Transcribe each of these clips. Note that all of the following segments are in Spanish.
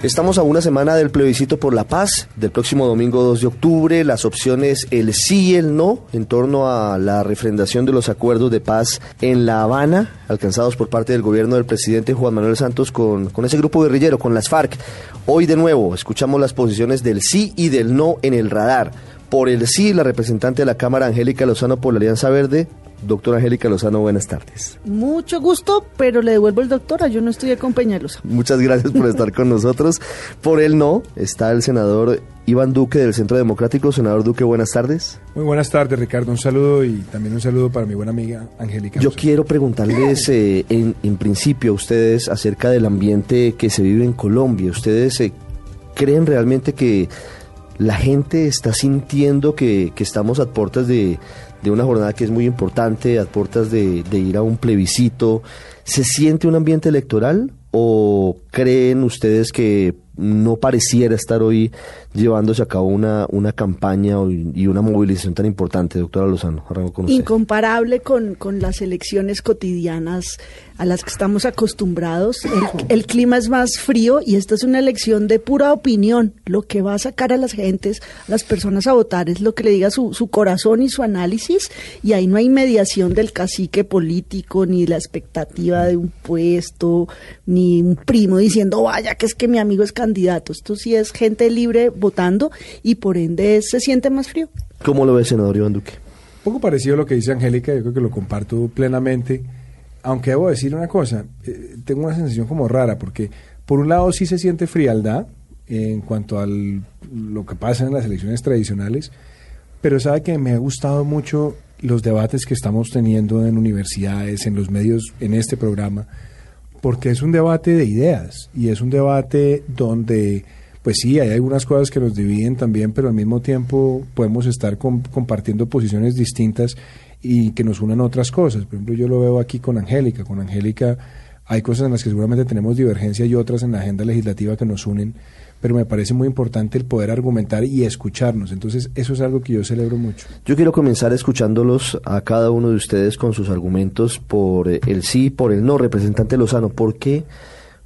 Estamos a una semana del plebiscito por la paz, del próximo domingo 2 de octubre, las opciones el sí y el no en torno a la refrendación de los acuerdos de paz en La Habana, alcanzados por parte del gobierno del presidente Juan Manuel Santos con, con ese grupo guerrillero, con las FARC. Hoy de nuevo escuchamos las posiciones del sí y del no en el radar. Por el sí, la representante de la Cámara, Angélica Lozano, por la Alianza Verde, Doctora Angélica Lozano, buenas tardes. Mucho gusto, pero le devuelvo el doctora, yo no estoy acompañándolos. Muchas gracias por estar con nosotros. Por el no está el senador Iván Duque del Centro Democrático. Senador Duque, buenas tardes. Muy buenas tardes, Ricardo. Un saludo y también un saludo para mi buena amiga Angélica. Yo quiero preguntarles eh, en, en, principio a ustedes acerca del ambiente que se vive en Colombia. ¿Ustedes eh, creen realmente que la gente está sintiendo que, que estamos a puertas de de una jornada que es muy importante, a puertas de, de ir a un plebiscito. ¿Se siente un ambiente electoral o creen ustedes que no pareciera estar hoy llevándose a cabo una, una campaña y una movilización tan importante, doctora Lozano? Incomparable con, con las elecciones cotidianas a las que estamos acostumbrados. El, clima es más frío y esta es una elección de pura opinión. Lo que va a sacar a las gentes, a las personas a votar, es lo que le diga su, su corazón y su análisis. Y ahí no hay mediación del cacique político, ni la expectativa de un puesto, ni un primo diciendo, vaya, que es que mi amigo es candidato. Esto sí es gente libre votando y por ende se siente más frío. ¿Cómo lo ve, senador Iván Duque? Un poco parecido a lo que dice Angélica, yo creo que lo comparto plenamente aunque debo decir una cosa, eh, tengo una sensación como rara, porque por un lado sí se siente frialdad en cuanto a lo que pasa en las elecciones tradicionales, pero sabe que me ha gustado mucho los debates que estamos teniendo en universidades, en los medios, en este programa, porque es un debate de ideas y es un debate donde, pues sí, hay algunas cosas que nos dividen también, pero al mismo tiempo podemos estar compartiendo posiciones distintas y que nos unan otras cosas. Por ejemplo, yo lo veo aquí con Angélica. Con Angélica hay cosas en las que seguramente tenemos divergencia y otras en la agenda legislativa que nos unen, pero me parece muy importante el poder argumentar y escucharnos. Entonces, eso es algo que yo celebro mucho. Yo quiero comenzar escuchándolos a cada uno de ustedes con sus argumentos por el sí, por el no. Representante Lozano, ¿por qué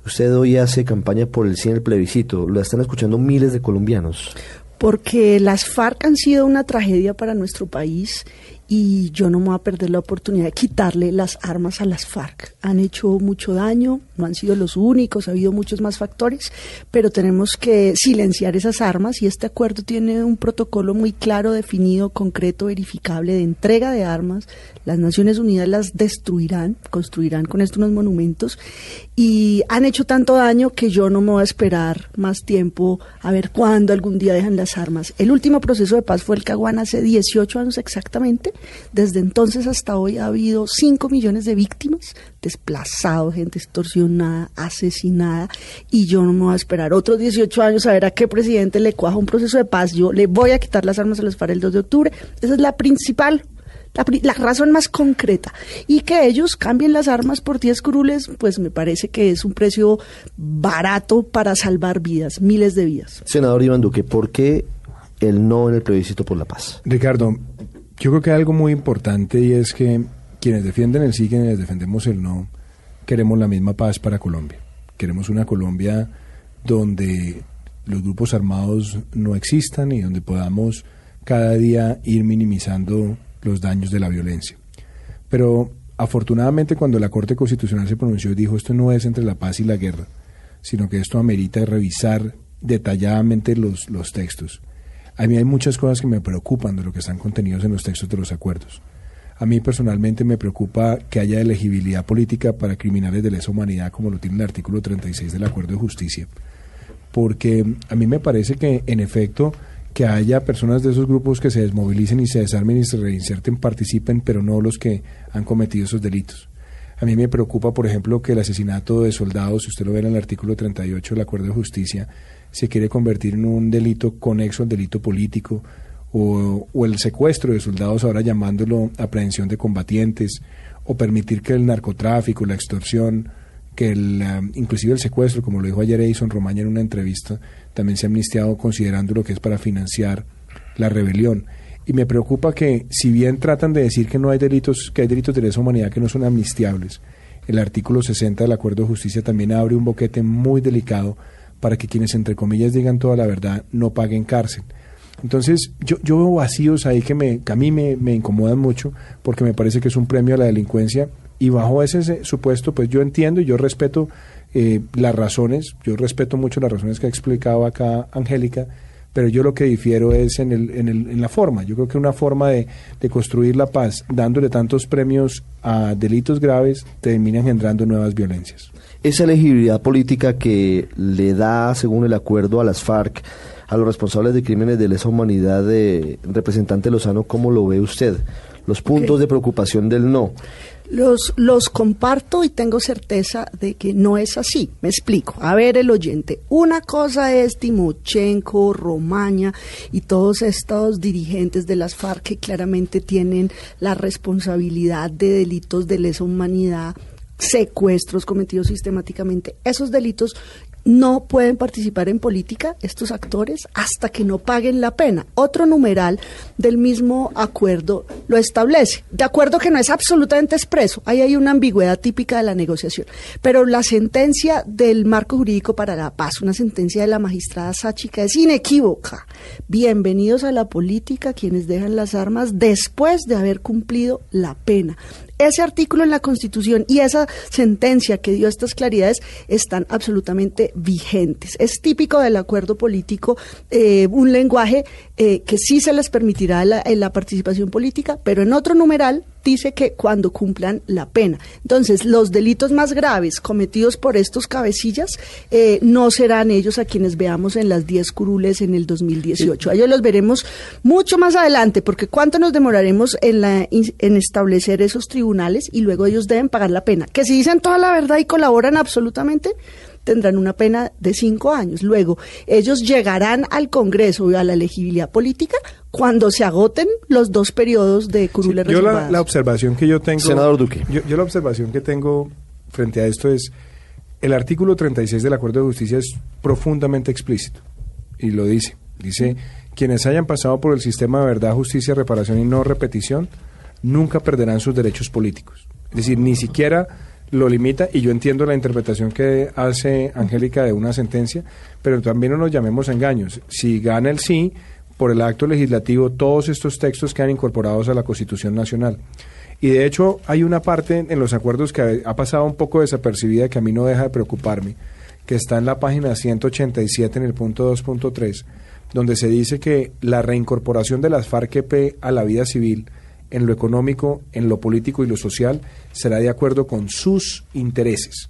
usted hoy hace campaña por el sí en el plebiscito? Lo están escuchando miles de colombianos porque las FARC han sido una tragedia para nuestro país y yo no me voy a perder la oportunidad de quitarle las armas a las FARC. Han hecho mucho daño, no han sido los únicos, ha habido muchos más factores, pero tenemos que silenciar esas armas y este acuerdo tiene un protocolo muy claro, definido, concreto, verificable de entrega de armas. Las Naciones Unidas las destruirán, construirán con esto unos monumentos y han hecho tanto daño que yo no me voy a esperar más tiempo a ver cuándo algún día dejan las armas. El último proceso de paz fue el Caguán hace 18 años exactamente desde entonces hasta hoy ha habido 5 millones de víctimas, desplazados, gente extorsionada, asesinada, y yo no me voy a esperar otros 18 años a ver a qué presidente le cuaja un proceso de paz. Yo le voy a quitar las armas a los FARC el 2 de octubre. Esa es la principal la, la, razón más concreta. Y que ellos cambien las armas por 10 curules, pues me parece que es un precio barato para salvar vidas, miles de vidas. Senador Iván Duque, ¿por qué el no en el plebiscito por la paz? Ricardo, yo creo que hay algo muy importante y es que quienes defienden el sí, quienes defendemos el no, queremos la misma paz para Colombia. Queremos una Colombia donde los grupos armados no existan y donde podamos cada día ir minimizando los daños de la violencia. Pero afortunadamente cuando la Corte Constitucional se pronunció dijo esto no es entre la paz y la guerra, sino que esto amerita revisar detalladamente los, los textos. A mí hay muchas cosas que me preocupan de lo que están contenidos en los textos de los acuerdos. A mí personalmente me preocupa que haya elegibilidad política para criminales de lesa humanidad como lo tiene el artículo 36 del Acuerdo de Justicia. Porque a mí me parece que, en efecto, que haya personas de esos grupos que se desmovilicen y se desarmen y se reinserten, participen, pero no los que han cometido esos delitos. A mí me preocupa, por ejemplo, que el asesinato de soldados, si usted lo ve en el artículo 38 del Acuerdo de Justicia, se quiere convertir en un delito conexo al delito político o, el secuestro de soldados, ahora llamándolo aprehensión de combatientes, o permitir que el narcotráfico, la extorsión, que el, um, inclusive el secuestro, como lo dijo ayer Edison Romaña en una entrevista, también se amnistiado considerando lo que es para financiar la rebelión. Y me preocupa que, si bien tratan de decir que no hay delitos, que hay delitos de lesa humanidad que no son amnistiables, el artículo 60 del Acuerdo de Justicia también abre un boquete muy delicado para que quienes, entre comillas, digan toda la verdad, no paguen cárcel. Entonces, yo, yo veo vacíos ahí que, me, que a mí me, incomodan mucho porque me parece que es un premio a la delincuencia y bajo ese supuesto, pues yo entiendo y yo respeto eh, las razones, yo respeto mucho las razones que ha explicado acá Angélica, pero yo lo que difiero es en, el, en, el, en la forma. Yo creo que una forma de, de, construir la paz, dándole tantos premios a delitos graves, termina engendrando nuevas violencias. Esa elegibilidad política que le da, según el acuerdo a las FARC, a los responsables de crímenes de lesa humanidad de representante Lozano, ¿cómo lo ve usted? Los puntos okay. de preocupación del no. Los, los comparto y tengo certeza de que no es así. Me explico. A ver, el oyente. Una cosa es Timochenko, Romaña y todos estos dirigentes de las FARC que claramente tienen la responsabilidad de delitos de lesa humanidad secuestros cometidos sistemáticamente. Esos delitos no pueden participar en política estos actores hasta que no paguen la pena. Otro numeral del mismo acuerdo lo establece. De acuerdo que no es absolutamente expreso, ahí hay una ambigüedad típica de la negociación. Pero la sentencia del marco jurídico para la paz, una sentencia de la magistrada Sáchica, es inequívoca. Bienvenidos a la política quienes dejan las armas después de haber cumplido la pena ese artículo en la Constitución y esa sentencia que dio estas claridades están absolutamente vigentes. Es típico del acuerdo político eh, un lenguaje eh, que sí se les permitirá la, en la participación política, pero en otro numeral dice que cuando cumplan la pena. Entonces, los delitos más graves cometidos por estos cabecillas eh, no serán ellos a quienes veamos en las 10 curules en el 2018. A ellos los veremos mucho más adelante, porque ¿cuánto nos demoraremos en, la, en establecer esos tribunales y luego ellos deben pagar la pena? Que si dicen toda la verdad y colaboran absolutamente, tendrán una pena de cinco años. Luego, ellos llegarán al Congreso y a la elegibilidad política cuando se agoten los dos periodos de curules sí, Yo la, la, observación que yo tengo... Senador Duque. Yo, yo la observación que tengo frente a esto es, el artículo 36 del Acuerdo de Justicia es profundamente explícito y lo dice. Dice, quienes hayan pasado por el sistema de verdad, justicia, reparación y no repetición, nunca perderán sus derechos políticos. Es decir, ni siquiera lo limita y yo entiendo la interpretación que hace Angélica de una sentencia, pero también no nos llamemos engaños. Si gana el sí, por el acto legislativo, todos estos textos quedan incorporados a la Constitución Nacional. Y de hecho hay una parte en los acuerdos que ha pasado un poco desapercibida que a mí no deja de preocuparme, que está en la página 187 en el punto 2.3, donde se dice que la reincorporación de las FARC-EP a la vida civil en lo económico, en lo político y lo social, será de acuerdo con sus intereses.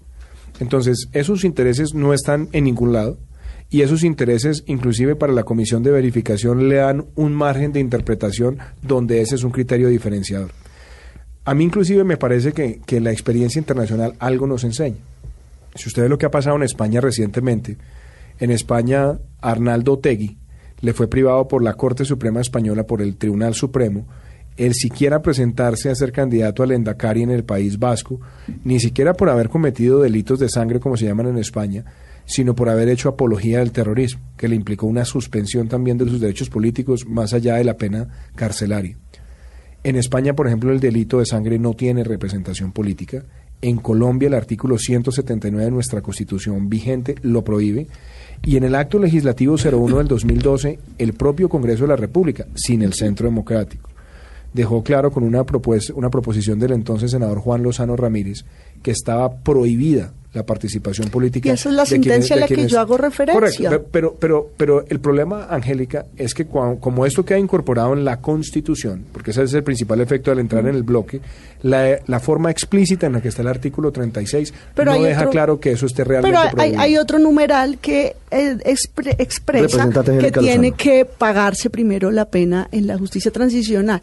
Entonces, esos intereses no están en ningún lado y esos intereses, inclusive para la comisión de verificación, le dan un margen de interpretación donde ese es un criterio diferenciador. A mí inclusive me parece que, que la experiencia internacional algo nos enseña. Si ustedes lo que ha pasado en España recientemente, en España Arnaldo Tegui le fue privado por la Corte Suprema Española, por el Tribunal Supremo, el siquiera presentarse a ser candidato al Endacari en el País Vasco, ni siquiera por haber cometido delitos de sangre como se llaman en España, sino por haber hecho apología del terrorismo, que le implicó una suspensión también de sus derechos políticos más allá de la pena carcelaria. En España, por ejemplo, el delito de sangre no tiene representación política. En Colombia, el artículo 179 de nuestra Constitución vigente lo prohíbe. Y en el acto legislativo 01 del 2012, el propio Congreso de la República, sin el Centro Democrático dejó claro con una, propos una proposición del entonces senador Juan Lozano Ramírez que estaba prohibida la participación política. Y esa es la sentencia a la que yo hago referencia. Correcto, pero, pero, pero el problema, Angélica, es que como esto queda incorporado en la Constitución, porque ese es el principal efecto al entrar en el bloque, la, la forma explícita en la que está el artículo 36 pero no deja otro, claro que eso esté realmente Pero hay, hay otro numeral que eh, expre, expresa que tiene que pagarse primero la pena en la justicia transicional.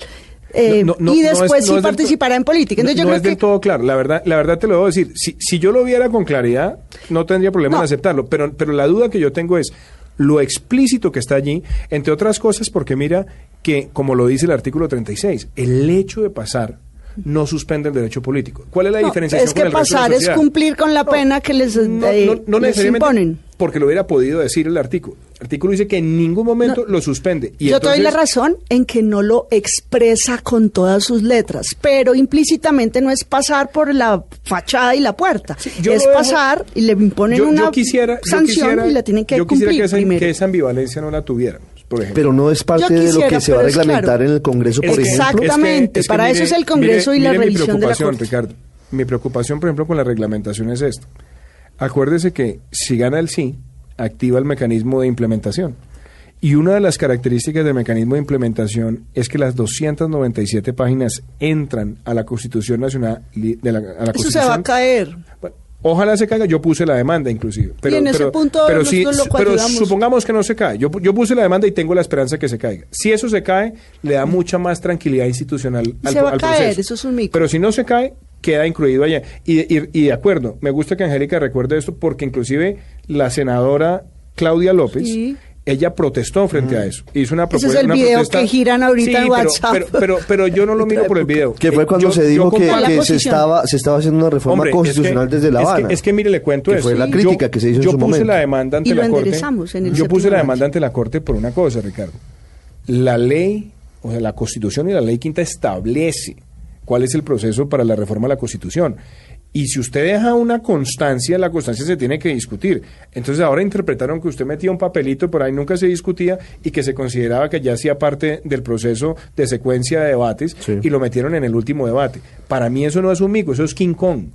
Eh, no, no, y después no es, sí participará en política. Entonces, yo no creo es que... del todo claro. La verdad, la verdad te lo debo decir. Si, si yo lo viera con claridad, no tendría problema en aceptarlo. Pero, pero la duda que yo tengo es lo explícito que está allí, entre otras cosas porque mira que, como lo dice el artículo 36, el hecho de pasar no suspende el derecho político. ¿Cuál es la No, diferenciación es que con el resto de la pasar es cumplir con la No, pena que les, eh, no- les imponen. porque lo hubiera podido decir el artículo. El artículo dice que en ningún momento lo suspende. Y Yo te doy la razón en que no lo expresa con todas sus letras, pero implícitamente no es pasar por la fachada y la puerta. yo es dejo- pasar y le imponen yo, una yo quisiera, yo sanción quisiera- y la tienen que yo quisiera cumplir que esa, primero. que esa ambivalencia no la tuviéramos, por ejemplo. Pero no es parte de lo que se va a reglamentar claro. en el Congreso, por Es que- ejemplo. Exactamente, para eso es el Congreso y la revisión mi de la preocupación, Corte. Ricardo. Mi preocupación, por ejemplo, con la reglamentación es esto. Acuérdese que si gana el sí, activa el mecanismo de implementación. Y una de las características del mecanismo de implementación es que las 297 páginas entran a la Constitución Nacional de la, a la Eso se va a caer. Bueno, Ojalá se caiga, yo puse la demanda inclusive. Pero, en ese pero, punto pero, sí, nosotros lo pero coayudamos. supongamos que no se cae. Yo, yo puse la demanda y tengo la esperanza que se caiga. Si eso se cae, le da mucha más tranquilidad institucional Y al, se va a caer, proceso. eso es un mico. Pero si no se cae, queda incluido allá. Y, y- y de acuerdo, me gusta que Angélica recuerde esto porque inclusive la senadora Claudia López... Sí. Ella protestó frente a eso. Hizo una Ese propuesta. es el video protesta- que giran ahorita Sí, en pero- WhatsApp. Pero, pero, pero yo no lo miro por el video. Que fue Eh, cuando yo- se yo dijo que, se, estaba, se estaba haciendo una reforma Hombre, es que- constitucional desde La es que- Habana. Es que, mire, le cuento Que eso. fue la Yo- crítica que se hizo en yo su puse momento. la demanda ante Y lo la Corte. enderezamos en el yo puse la demanda ante la Corte por una cosa, Ricardo. La ley, o sea, la Constitución y la Ley Quinta establece cuál es el proceso para la reforma de la Constitución. Y si usted deja una constancia, la constancia se tiene que discutir. Entonces ahora interpretaron que usted metía un papelito por ahí, nunca se discutía y que se consideraba que ya hacía parte del proceso de secuencia de debates Sí. y lo metieron en el último debate. Para mí eso no es un mico, eso es King Kong.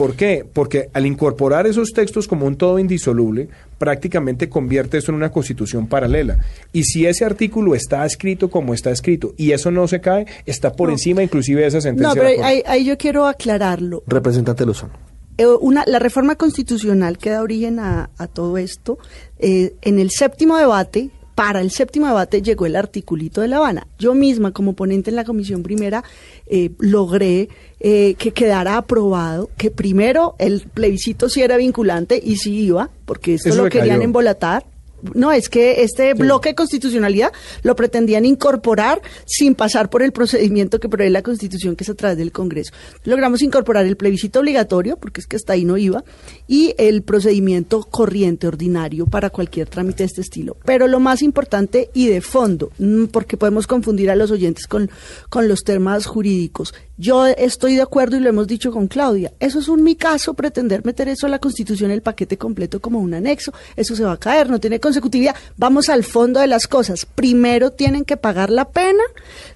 ¿Por qué? Porque al incorporar esos textos como un todo indisoluble, prácticamente convierte eso en una constitución paralela. Y si ese artículo está escrito como está escrito y eso no se cae, está por No. encima inclusive de esa sentencia. No, de la pero ahí, ahí yo quiero aclararlo. Representante Lozano. Eh, una, la reforma constitucional que da origen a, a todo esto, eh, en el séptimo debate, para el séptimo debate llegó el articulito de La Habana. Yo misma, como ponente en la comisión primera, eh, logré eh, que quedara aprobado que primero el plebiscito sí era vinculante y sí iba, porque esto Eso lo querían cayó. embolatar. No, es que este bloque de constitucionalidad lo pretendían incorporar sin pasar por el procedimiento que prevé la Constitución, que es a través del Congreso. Logramos incorporar el plebiscito obligatorio, porque es que hasta ahí no iba, y el procedimiento corriente, ordinario, para cualquier trámite de este estilo. Pero lo más importante y de fondo, mm, porque podemos confundir a los oyentes con, con los temas jurídicos. Yo estoy de acuerdo y lo hemos dicho con Claudia. Eso es un mi caso, pretender meter eso a la Constitución, el paquete completo como un anexo. Eso se va a caer, no tiene consecutividad. Vamos al fondo de las cosas. Primero tienen que pagar la pena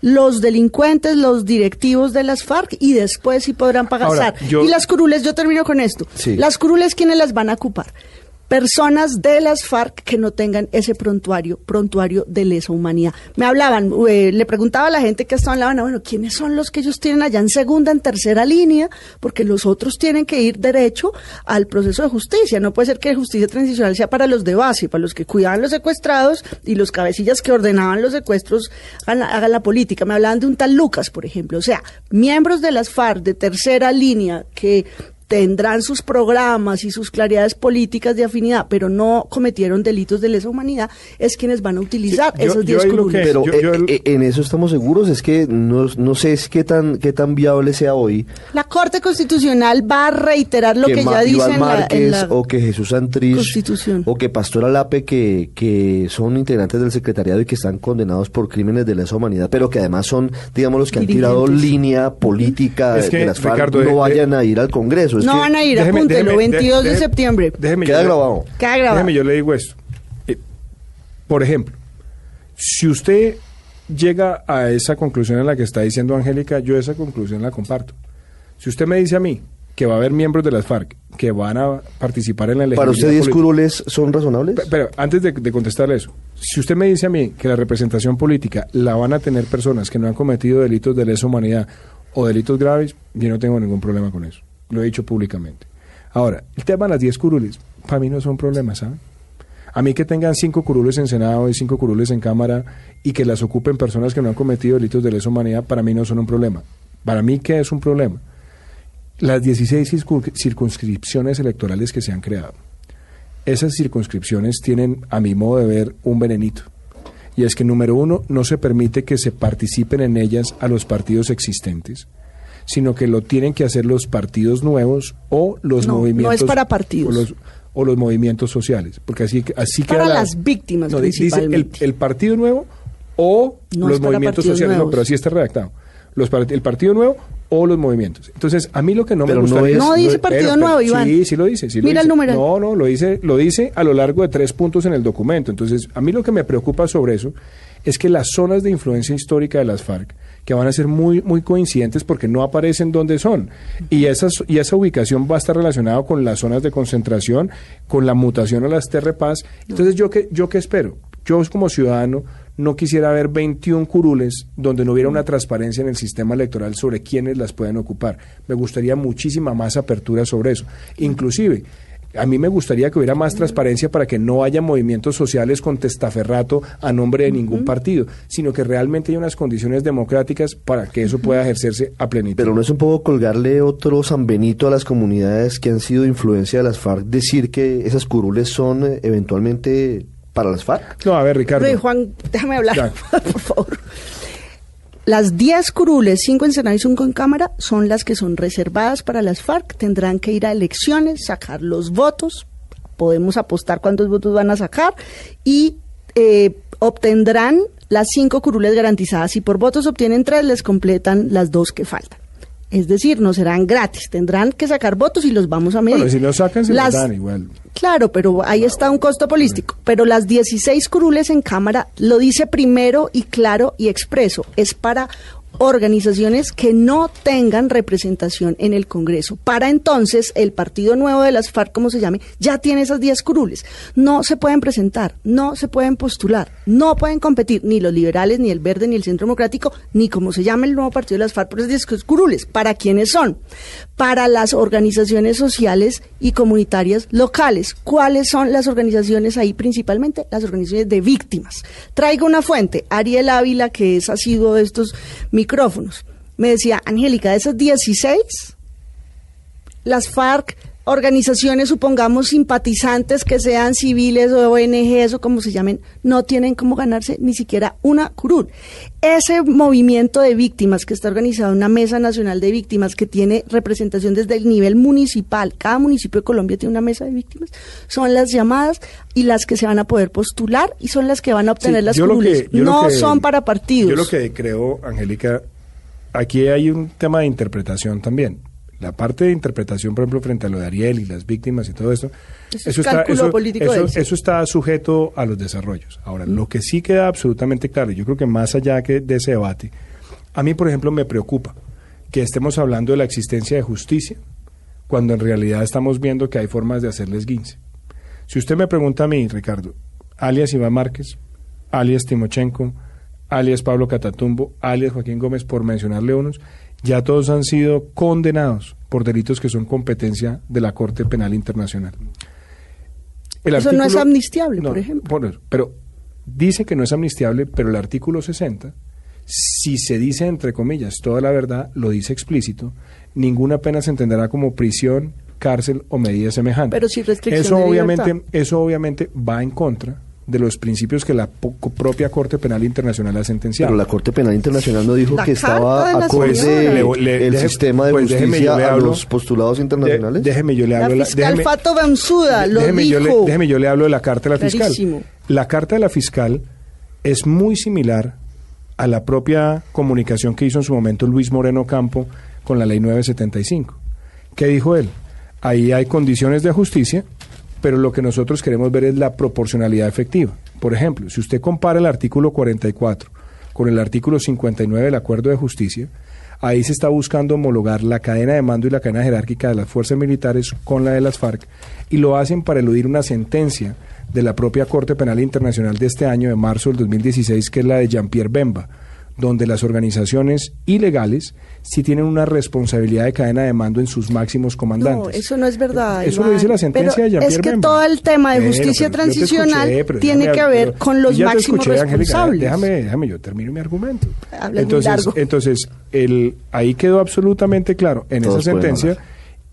los delincuentes, los directivos de las FARC y después sí podrán pagar Ahora, SAR. yo- Y las curules, yo termino con esto. Sí. Las curules, ¿quiénes las van a ocupar? Personas de las FARC que no tengan ese prontuario, prontuario de lesa humanidad. Me hablaban, eh, le preguntaba a la gente que estaba en La Habana, bueno, ¿quiénes son los que ellos tienen allá en segunda, en tercera línea? Porque los otros tienen que ir derecho al proceso de justicia. No puede ser que justicia transicional sea para los de base, para los que cuidaban los secuestrados y los cabecillas que ordenaban los secuestros hagan la, hagan la política. Me hablaban de un tal Lucas, por ejemplo. O sea, miembros de las FARC de tercera línea que tendrán sus programas y sus claridades políticas de afinidad, pero no cometieron delitos de lesa humanidad, es quienes van a utilizar Sí, yo 10 ahí lo curules. que- Pero yo- eh, yo el- eh, en eso estamos seguros, es que no, no sé es qué tan, qué tan viable sea hoy La Corte Constitucional va a reiterar lo que, ya dice en la, Márquez en la- o que Jesús Santrich Constitución. o que Pastora Lape que, que son integrantes del secretariado y que están condenados por crímenes de lesa humanidad, pero que además son, digamos, los que han tirado línea política Es que, de las FARC, Ricardo, no de- vayan a ir al Congreso. Es no que- van a ir, Déjeme- apúntelo, déjeme- 22 de septiembre. Déjeme Queda yo grabado. Queda grabado. Déjeme, yo le digo esto. Eh, por ejemplo, si usted llega a esa conclusión en la que está diciendo Angélica, yo esa conclusión la comparto. Si usted me dice a mí que va a haber miembros de las FARC que van a participar en la elección. ¿Para usted 10 curules son razonables? Pero antes de, de contestarle eso, si usted me dice a mí que la representación política la van a tener personas que no han cometido delitos de lesa humanidad o delitos graves, yo no tengo ningún problema con eso. Lo he dicho públicamente. Ahora, el tema de las 10 curules, para mí no son problemas, ¿saben? A mí que tengan cinco curules en Senado y cinco curules en Cámara y que las ocupen personas que no han cometido delitos de lesa humanidad, para mí no son un problema. Para mí, ¿qué es un problema? Las 16 circun- circunscripciones electorales que se han creado. Esas circunscripciones tienen, a mi modo de ver, un venenito. y es que número uno, no se permite que se participen en ellas a los partidos existentes sino que lo tienen que hacer los partidos nuevos o los movimientos. No es para partidos. O los, o los movimientos sociales, porque así, así para las víctimas no, principalmente. Dice el, partido nuevo o los movimientos sociales. No, pero así está redactado. Los, el partido nuevo o los movimientos. Entonces, a mí lo que no me gusta no, es, no dice partido nuevo, Iván. Sí, sí lo dice. Sí Mira el número. No, no, lo dice, lo dice a lo largo de tres puntos en el documento. Entonces, a mí lo que me preocupa sobre eso es que las zonas de influencia histórica de las FARC que van a ser muy, muy coincidentes porque no aparecen donde son. Y, esas, y esa ubicación va a estar relacionada con las zonas de concentración, con la mutación a las terrepas. Entonces, ¿yo qué, ¿yo qué espero? Yo como ciudadano no quisiera ver 21 curules donde no hubiera una transparencia en el sistema electoral sobre quiénes las pueden ocupar. Me gustaría muchísima más apertura sobre eso. Inclusive, a mí me gustaría que hubiera más transparencia para que no haya movimientos sociales con testaferrato a nombre de ningún partido, sino que realmente haya unas condiciones democráticas para que eso pueda ejercerse a plenitud. Pero no es un poco colgarle otro San Benito a las comunidades que han sido influencia de las FARC, decir que esas curules son eh, eventualmente para las FARC. No, a ver, Ricardo. Juan, déjame hablar, por favor. Las 10 curules, 5 en Senado y 5 en Cámara, son las que son reservadas para las FARC. Tendrán que ir a elecciones, sacar los votos. Podemos apostar cuántos votos van a sacar y eh, obtendrán las 5 curules garantizadas. Si por votos obtienen 3, les completan las dos que faltan. Es decir, no serán gratis, tendrán que sacar votos y los vamos a medir. Bueno, si los sacan, se los dan igual. Claro, pero ahí está un costo político. Pero las 16 curules en Cámara lo dice primero y claro y expreso. Es para organizaciones que no tengan representación en el Congreso. Para entonces, el Partido Nuevo de las FARC, como se llame, ya tiene esas 10 curules. No se pueden presentar, no se pueden postular, no pueden competir ni los liberales, ni el Verde, ni el Centro Democrático, ni como se llame el nuevo Partido de las FARC por esas 10 curules. ¿Para quiénes son? Para las organizaciones sociales y comunitarias locales. ¿Cuáles son las organizaciones ahí principalmente? Las organizaciones de víctimas. Traigo una fuente, Ariel Ávila, que es asiduo de estos micrófonos. Me decía, Angélica, de esas 16, las FARC, organizaciones, supongamos, simpatizantes que sean civiles o ONGs o como se llamen, no tienen cómo ganarse ni siquiera una curul. Ese movimiento de víctimas que está organizado en una mesa nacional de víctimas que tiene representación desde el nivel municipal, cada municipio de Colombia tiene una mesa de víctimas, son las llamadas y las que se van a poder postular y son las que van a obtener las curules. no son para partidos. Yo lo que creo, Angélica, aquí hay un tema de interpretación también. La parte de interpretación, por ejemplo, frente a lo de Ariel y las víctimas y todo esto, eso, está, eso, está sujeto a los desarrollos. Ahora, lo que sí queda absolutamente claro, yo creo que más allá que de ese debate, a mí, por ejemplo, me preocupa que estemos hablando de la existencia de justicia cuando en realidad estamos viendo que hay formas de hacerles guince. Si usted me pregunta a mí, Ricardo, alias Iván Márquez, alias Timochenko, alias Pablo Catatumbo, alias Joaquín Gómez, por mencionarle unos, ya todos han sido condenados por delitos que son competencia de la Corte Penal Internacional. Eso no es amnistiable, por ejemplo. pero dice que no es amnistiable, pero el artículo 60, si se dice entre comillas toda la verdad, lo dice explícito, ninguna pena se entenderá como prisión, cárcel o medida semejante. Pero si restricción eso obviamente, eso obviamente va en contra de los principios que la propia Corte Penal Internacional ha sentenciado. Pero la Corte Penal Internacional no dijo que estaba acorde el sistema de pues justicia a los postulados internacionales. déjeme yo le hablo la fiscal déjeme, Fato Benzuda lo déjeme dijo. Yo le, déjeme yo le hablo de la carta de la fiscal. La carta de la fiscal es muy similar a la propia comunicación que hizo en su momento Luis Moreno Campo con la ley 975. ¿Qué dijo él? Ahí hay condiciones de justicia pero lo que nosotros queremos ver es la proporcionalidad efectiva. Por ejemplo, si usted compara el artículo 44 con el artículo 59 del Acuerdo de Justicia, ahí se está buscando homologar la cadena de mando y la cadena jerárquica de las fuerzas militares con la de las FARC y lo hacen para eludir una sentencia de la propia Corte Penal Internacional de este año, de marzo del 2016, que es la de Jean-Pierre Bemba donde las organizaciones ilegales sí tienen una responsabilidad de cadena de mando en sus máximos comandantes. No, eso no es verdad. Eso lo dice la sentencia de Jean Es que todo el tema de justicia transicional tiene que ver con los máximos responsables. déjame, déjame, yo termino mi argumento. entonces, entonces el, ahí quedó absolutamente claro en esa sentencia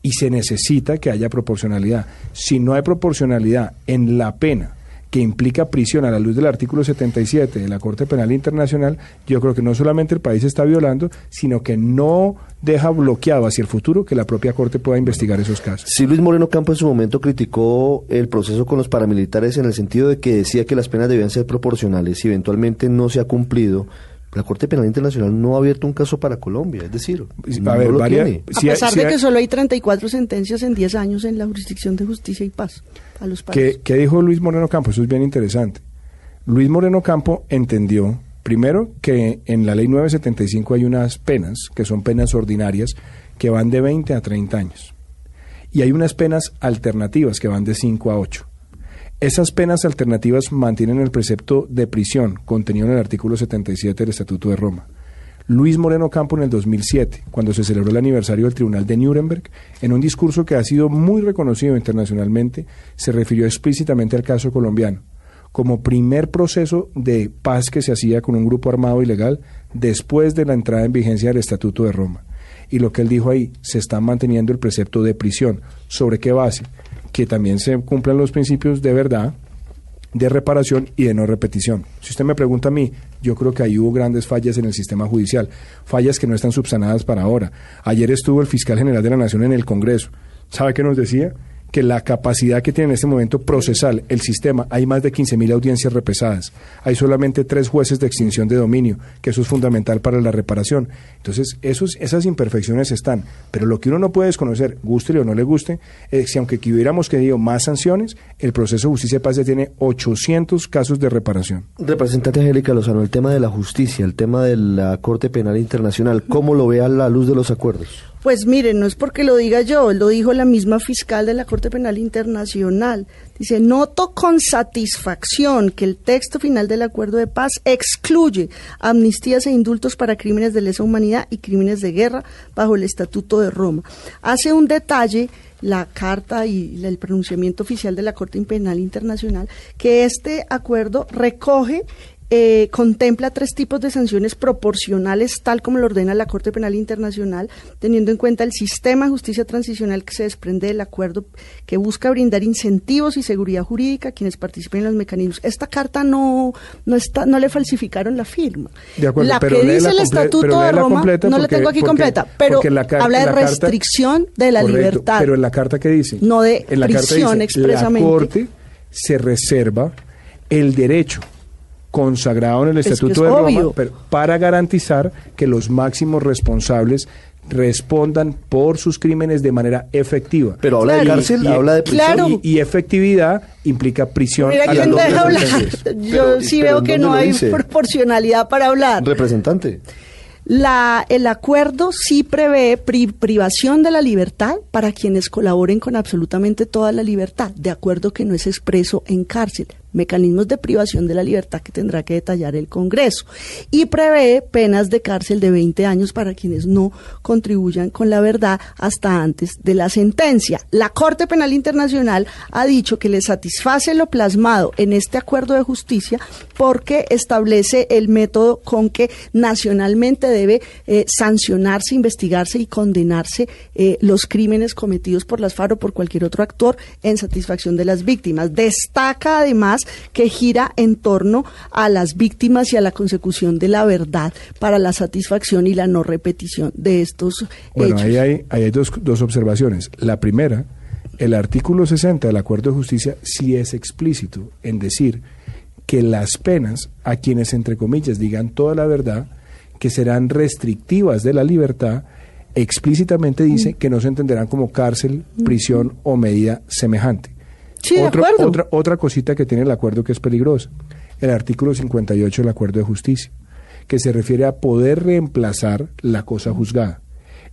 y se necesita que haya proporcionalidad. Si no hay proporcionalidad en la pena que implica prisión a la luz del artículo 77 de la Corte Penal Internacional, yo creo que no solamente el país está violando, sino que no deja bloqueado hacia el futuro que la propia Corte pueda investigar esos casos. Sí, Luis Moreno Campo en su momento criticó el proceso con los paramilitares en el sentido de que decía que las penas debían ser proporcionales y eventualmente no se ha cumplido la Corte Penal Internacional no ha abierto un caso para Colombia, es decir, a, ver, a pesar de que solo hay 34 sentencias en 10 años en la jurisdicción de justicia y paz a los países. ¿Qué, dijo Luis Moreno Campo? Eso es bien interesante. Luis Moreno Campo entendió, primero, que en la ley 975 hay unas penas, que son penas ordinarias, que van de 20 a 30 años. Y hay unas penas alternativas que van de 5 a 8. Esas penas alternativas mantienen el precepto de prisión contenido en el artículo 77 del Estatuto de Roma. Luis Moreno Campo en el 2007, cuando se celebró el aniversario del Tribunal de Nuremberg, en un discurso que ha sido muy reconocido internacionalmente, se refirió explícitamente al caso colombiano como primer proceso de paz que se hacía con un grupo armado ilegal después de la entrada en vigencia del Estatuto de Roma. Y lo que él dijo ahí, se está manteniendo el precepto de prisión. ¿Sobre qué base? Que también se cumplan los principios de verdad, de reparación y de no repetición. Si usted me pregunta a mí, yo creo que ahí hubo grandes fallas en el sistema judicial, fallas que no están subsanadas para ahora. Ayer estuvo el fiscal general de la Nación en el Congreso. ¿Sabe qué nos decía? Que la capacidad que tiene en este momento procesal el sistema, hay más de 15.000 audiencias repesadas, hay solamente tres jueces de extinción de dominio, que eso es fundamental para la reparación. Entonces, esos, esas imperfecciones están, pero lo que uno no puede desconocer, guste o no le guste, es que aunque hubiéramos querido más sanciones, el proceso de justicia de paz ya tiene 800 casos de reparación. Representante Angélica Lozano, el tema de la justicia, el tema de la Corte Penal Internacional, ¿cómo lo ve a la luz de los acuerdos? Pues miren, no es porque lo diga yo, lo dijo la misma fiscal de la Corte Penal Internacional. Dice, noto con satisfacción que el texto final del acuerdo de paz excluye amnistías e indultos para crímenes de lesa humanidad y crímenes de guerra bajo el Estatuto de Roma. Hace un detalle la carta y el pronunciamiento oficial de la Corte Penal Internacional que este acuerdo recoge eh, contempla tres tipos de sanciones proporcionales, tal como lo ordena la Corte Penal Internacional, teniendo en cuenta el sistema de justicia transicional que se desprende del acuerdo, que busca brindar incentivos y seguridad jurídica a quienes participen en los mecanismos. Esta carta no, no, está, no le falsificaron la firma. la que dice el Estatuto de Roma, no la tengo aquí completa, pero habla de restricción de la libertad. Pero en la carta que dice, no de en la prisión expresamente. La Corte se reserva el derecho consagrado en el Estatuto de Roma para garantizar que los máximos responsables respondan por sus crímenes de manera efectiva. Pero habla de cárcel, habla de prisión. Y, efectividad implica prisión a Yo sí veo que no hay proporcionalidad para hablar. Representante. La, el acuerdo sí prevé privación de la libertad para quienes colaboren con absolutamente toda la libertad, de acuerdo que no es expreso en cárcel mecanismos de privación de la libertad que tendrá que detallar el Congreso y prevé penas de cárcel de 20 años para quienes no contribuyan con la verdad hasta antes de la sentencia. La Corte Penal Internacional ha dicho que le satisface lo plasmado en este acuerdo de justicia porque establece el método con que nacionalmente debe eh, sancionarse, investigarse y condenarse eh, los crímenes cometidos por las FARO o por cualquier otro actor en satisfacción de las víctimas. Destaca además que gira en torno a las víctimas y a la consecución de la verdad para la satisfacción y la no repetición de estos bueno, hechos. ahí hay, hay dos, dos observaciones. La primera, el artículo 60 del Acuerdo de Justicia sí es explícito en decir que las penas a quienes, entre comillas, digan toda la verdad, que serán restrictivas de la libertad, explícitamente dice mm. que no se entenderán como cárcel, prisión o medida semejante. Otra, otra cosita que tiene el acuerdo que es peligrosa, el artículo 58 del acuerdo de justicia, que se refiere a poder reemplazar la cosa juzgada.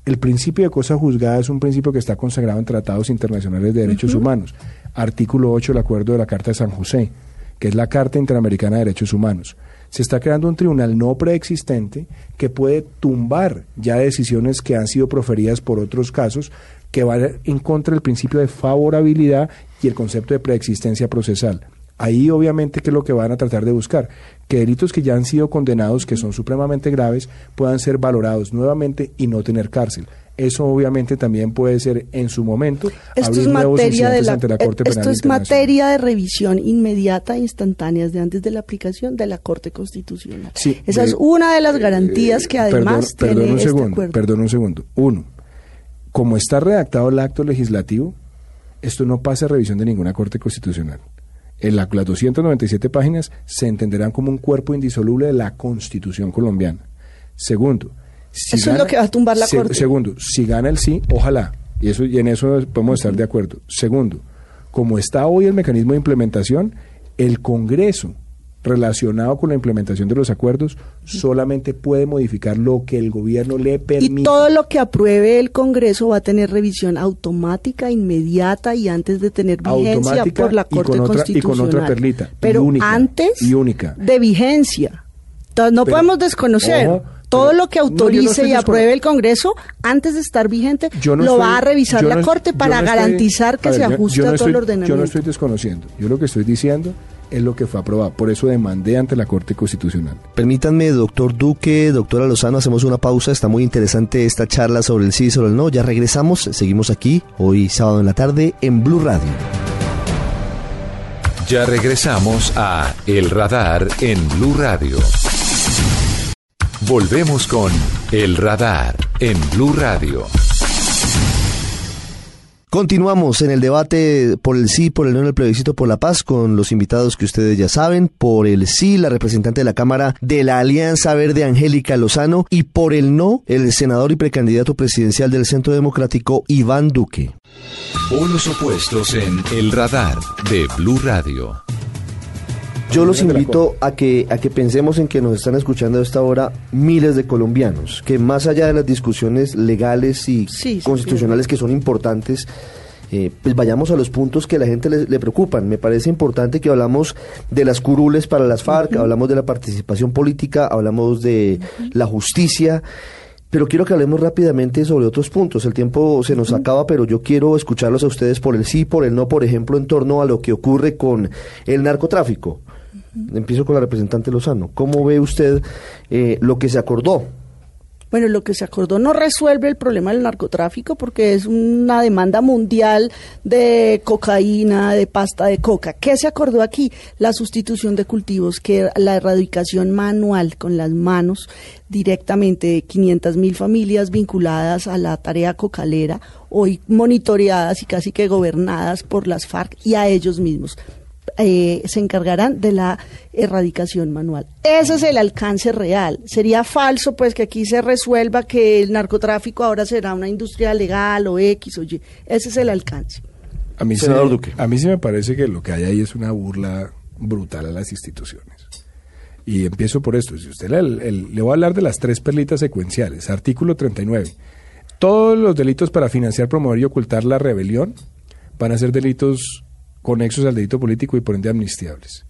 El principio de cosa juzgada es un principio que está consagrado en tratados internacionales de derechos humanos. Artículo 8 del acuerdo de la Carta de San José, que es la Carta Interamericana de Derechos Humanos. Se está creando un tribunal no preexistente que puede tumbar ya decisiones que han sido proferidas por otros casos que van en contra del principio de favorabilidad y el concepto de preexistencia procesal. Ahí obviamente que es lo que van a tratar de buscar, que delitos que ya han sido condenados, que son supremamente graves, puedan ser valorados nuevamente y no tener cárcel. Eso obviamente también puede ser en su momento esto es materia de la, Esto es materia de revisión inmediata e instantánea de antes de la aplicación de la Corte Constitucional. Esa es una de las garantías que además perdón, tiene un este segundo, acuerdo. Perdón un segundo. Uno, como está redactado el acto legislativo, esto no pasa a revisión de ninguna Corte Constitucional. En la, las 297 páginas se entenderán como un cuerpo indisoluble de la Constitución colombiana. Segundo, si eso es lo que va a tumbar la Corte. Segundo, si gana el sí, ojalá. Y, eso, y en eso podemos estar de acuerdo. Segundo, como está hoy el mecanismo de implementación, el Congreso relacionado con la implementación de los acuerdos solamente puede modificar lo que el gobierno le permite. Y todo lo que apruebe el Congreso va a tener revisión automática, inmediata y antes de tener vigencia por la Corte y con otra, Constitucional. Y con otra perlita. Pero única, antes y única. de vigencia. Entonces, no Pero, podemos desconocer. ojo, todo lo que no, yo no autorice y apruebe el Congreso, antes de estar vigente, Yo no lo estoy- va a revisar la Corte para estoy- garantizar que ver, se ajuste a todo el ordenamiento. Yo no estoy desconociendo. Yo lo que estoy diciendo es lo que fue aprobado. Por eso demandé ante la Corte Constitucional. Permítanme, doctor Duque, doctora Lozano, hacemos una pausa. Está muy interesante esta charla sobre el sí y sobre el no. Ya regresamos, seguimos aquí, hoy sábado en la tarde, en Blue Radio. Ya regresamos a El Radar en Blue Radio. Volvemos con El Radar en Blue Radio. Continuamos en el debate por el sí, por el no en el plebiscito por la paz con los invitados que ustedes ya saben. Por el sí, la representante de la Cámara de la Alianza Verde, Angélica Lozano. Y por el no, el senador y precandidato presidencial del Centro Democrático, Iván Duque. Polos opuestos en El Radar de Blue Radio. Yo los invito a que, a que pensemos en que nos están escuchando a esta hora miles de colombianos, que más allá de las discusiones legales y Sí, sí, constitucionales que son importantes, eh, pues vayamos a los puntos que a la gente le, le preocupan. Me parece importante que hablamos de las curules para las FARC, hablamos de la participación política, hablamos de la justicia. Pero quiero que hablemos rápidamente sobre otros puntos. El tiempo se nos acaba, pero yo quiero escucharlos a ustedes por el sí, por el no, por ejemplo, en torno a lo que ocurre con el narcotráfico. Empiezo con la representante Lozano. ¿Cómo ve usted eh, lo que se acordó? Bueno, lo que se acordó no resuelve el problema del narcotráfico porque es una demanda mundial de cocaína, de pasta de coca. ¿Qué se acordó aquí? La sustitución de cultivos, que la erradicación manual con las manos directamente de 500 mil familias vinculadas a la tarea cocalera, hoy monitoreadas y casi que gobernadas por las FARC y a ellos mismos. Eh, se encargarán de la erradicación manual. Ese es el alcance real. Sería falso pues que aquí se resuelva que el narcotráfico ahora será una industria legal o X o Y. Ese es el alcance. A mí, Senador sí, Duque. a mí sí me parece que lo que hay ahí es una burla brutal a las instituciones. Y empiezo por esto. Si usted le, el- le voy a hablar de las tres perlitas secuenciales. Artículo 39. Todos los delitos para financiar, promover y ocultar la rebelión van a ser delitos conexos al delito político y por ende amnistiables.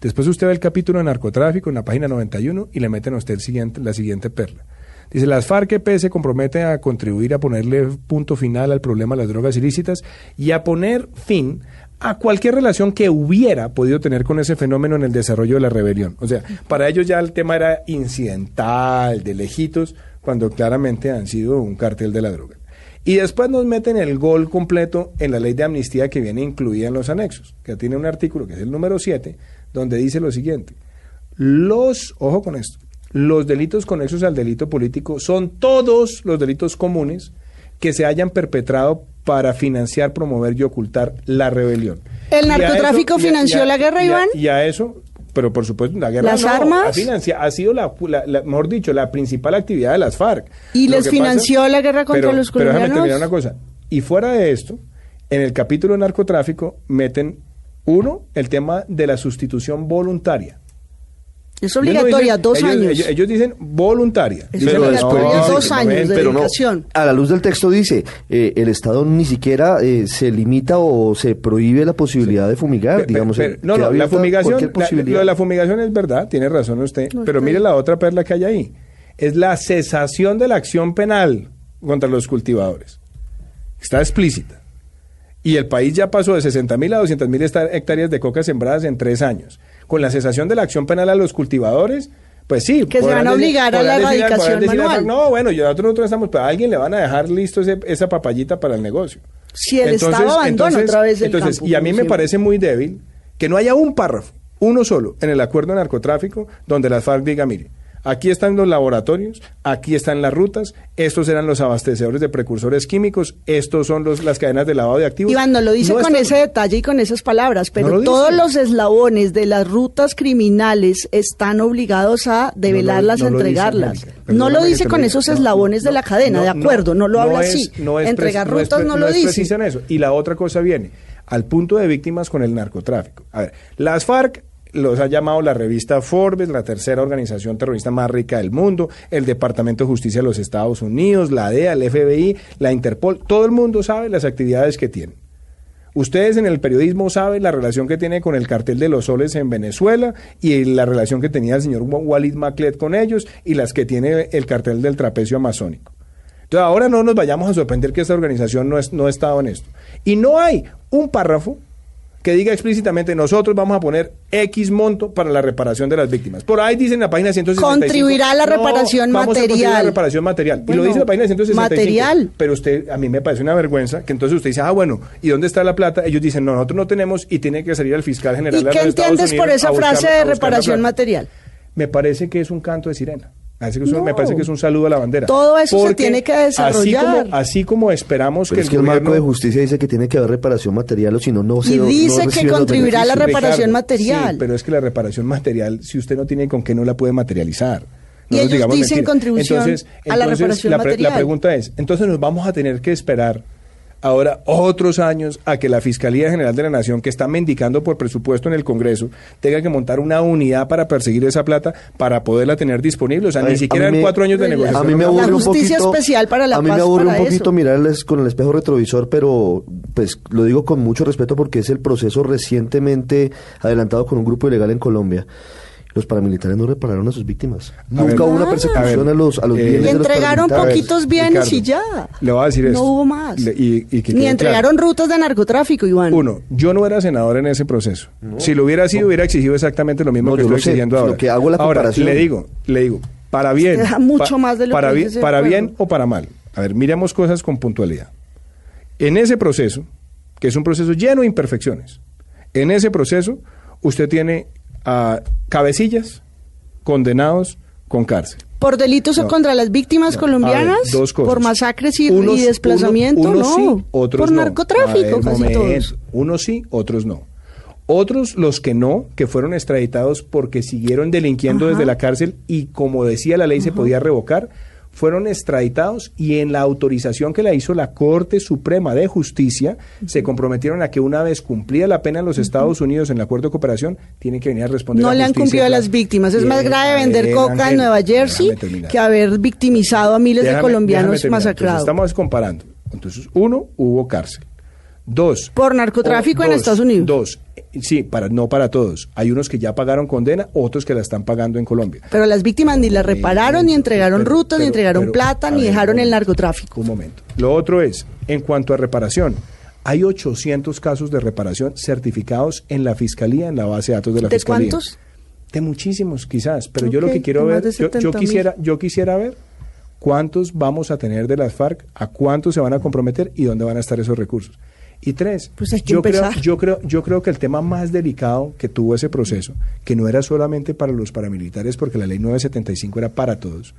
Después usted ve el capítulo de narcotráfico en la página 91 y le meten a usted siguiente, la siguiente perla. Dice, las FARC-EP se comprometen a contribuir a ponerle punto final al problema de las drogas ilícitas y a poner fin a cualquier relación que hubiera podido tener con ese fenómeno en el desarrollo de la rebelión. O sea, para ellos ya el tema era incidental, de lejitos, cuando claramente han sido un cartel de la droga. Y después nos meten el gol completo en la ley de amnistía que viene incluida en los anexos, que tiene un artículo que es el número 7, donde dice lo siguiente. Los, ojo con esto, los delitos conexos al delito político son todos los delitos comunes que se hayan perpetrado para financiar, promover y ocultar la rebelión. ¿El narcotráfico eso- financió a- la guerra, y a- Iván? Y a eso, pero por supuesto, la guerra ¿Las no, armas? Ha, financia- ha sido, la, la- la- mejor dicho, la principal actividad de las FARC. ¿Y Lo les financió la guerra contra pero- los Pero déjame colombianos? terminar una cosa. Y fuera de esto, en el capítulo de narcotráfico meten, uno, el tema de la sustitución voluntaria. Es Ellos no obligatoria, dicen- dos ellos- años. Ellos, ellos dicen voluntaria. Es obligatoria, dos años de pero no-. A la luz del texto dice, eh, el Estado ni siquiera eh, se limita o se prohíbe la posibilidad de fumigar, digamos. pero- eh, no, no, la fumigación, la- lo de la fumigación es verdad, tiene razón usted, No, pero mire la otra perla que hay ahí. Es la cesación de la acción penal contra los cultivadores. Está explícita. Y el país ya pasó de 60 mil a 200 mil hectáreas de coca sembradas en tres años. Con la cesación de la acción penal a los cultivadores, pues sí. Que se van a obligar a la erradicación manual. no, bueno, nosotros, nosotros estamos, pero a alguien le van a dejar listo esa papayita para el negocio. Si el Estado abandona otra vez el entonces, Y a mí me parece muy débil que no haya un párrafo, uno solo, en el acuerdo de narcotráfico, donde la FARC diga, mire, Aquí están los laboratorios, aquí están las rutas, estos eran los abastecedores de precursores químicos, estos son los, las cadenas de lavado de activos. Iván, no lo dice con ese detalle y con esas palabras, pero todos los eslabones de las rutas criminales están obligados a develarlas, a entregarlas. no lo dice con esos eslabones de la cadena, de acuerdo, no, lo habla así. Entregar rutas no, lo dice. eso. Y la otra cosa viene al punto de víctimas con el narcotráfico. A ver, las FARC los ha llamado la revista Forbes, la tercera organización terrorista más rica del mundo, el Departamento de Justicia de los Estados Unidos, la DEA, el FBI, la Interpol, todo el mundo sabe las actividades que tienen. Ustedes en el periodismo saben la relación que tiene con el cartel de los soles en Venezuela y la relación que tenía el señor Walid Maclet con ellos y las que tiene el cartel del trapecio amazónico. Entonces ahora no nos vayamos a sorprender que esta organización no, es, no ha estado en esto. Y no hay un párrafo que diga explícitamente nosotros vamos a poner X monto para la reparación de las víctimas. Por ahí dice en la página 165. Contribuirá a la reparación vamos material. A la reparación material. y lo dice en la página 165. Material. Pero usted, a mí me parece una vergüenza que entonces usted dice, ah, bueno, ¿y dónde está la plata? Ellos dicen, no, nosotros no tenemos y tiene que salir el fiscal general ¿Y de qué entiendes por esa frase de reparación material? Me parece que es un canto de sirena. Me parece que es un saludo a la bandera. Todo eso se tiene que desarrollar. Así como, así como esperamos que, es que el, marco de justicia dice que tiene que haber reparación material o si no, no se Y dice que contribuirá a la reparación material. Sí, pero es que la reparación material, si usted no tiene con qué, no la puede materializar. y ellos dicen contribución a la reparación material. La pregunta es, entonces nos vamos a tener que esperar ahora otros años a que la Fiscalía General de la Nación, que está mendicando por presupuesto en el Congreso, tenga que montar una unidad para perseguir esa plata para poderla tener disponible. O sea, ni siquiera en cuatro años de negociación. A mí me aburre un poquito, especial para la A mí me aburre un poquito mirarles con el espejo retrovisor, pero pues lo digo con mucho respeto porque es el proceso recientemente adelantado con un grupo ilegal en Colombia los paramilitares no repararon a sus víctimas. Nunca hubo una persecución a, los, a los eh, bienes. Y entregaron poquitos bienes y ya. Le voy a decir No hubo más. Ni entregaron rutas de narcotráfico, Iván. Uno, yo no era senador en ese proceso. si lo hubiera sido, hubiera exigido exactamente lo mismo que estoy exigiendo ahora. Lo que hago la ahora, le digo, le digo, para bien. mucho más de lo para bien, para bien o para mal. A ver, miremos cosas con puntualidad. En ese proceso, que es un proceso lleno de imperfecciones, en ese proceso usted tiene a cabecillas condenados con cárcel. ¿Por delitos contra las víctimas colombianas? dos cosas. ¿Por masacres y, desplazamiento? no. sí, otros Por narcotráfico, casi todos. Unos sí, otros no. Otros, los que no, que fueron extraditados porque siguieron delinquiendo desde la cárcel y como decía la ley se podía revocar, fueron extraditados y en la autorización que la hizo la Corte Suprema de Justicia se comprometieron a que una vez cumplida la pena en los Estados Unidos en el acuerdo de cooperación, tienen que venir a responder. No le han cumplido a las víctimas. Es más grave vender coca en Nueva Jersey que haber victimizado a miles de colombianos masacrados. estamos comparando. Entonces, uno, hubo cárcel. Dos. Por narcotráfico en Estados Unidos. Dos. Sí, para, no para todos. Hay unos que ya pagaron condena, otros que la están pagando en Colombia. Pero las víctimas ni la repararon, ni entregaron rutas, ni entregaron plata, ni dejaron el narcotráfico. Un momento. Lo otro es, en cuanto a reparación, hay 800 casos de reparación certificados en la Fiscalía, en la base de datos de la Fiscalía. ¿De cuántos? De muchísimos, quizás. Pero yo lo que quiero ver, yo, quisiera, yo quisiera ver cuántos vamos a tener de las FARC, a cuántos se van a comprometer y dónde van a estar esos recursos. Y tres, pues yo, creo, yo, creo, yo creo que el tema más delicado que tuvo ese proceso, que no era solamente para los paramilitares, porque la ley 975 era para todos,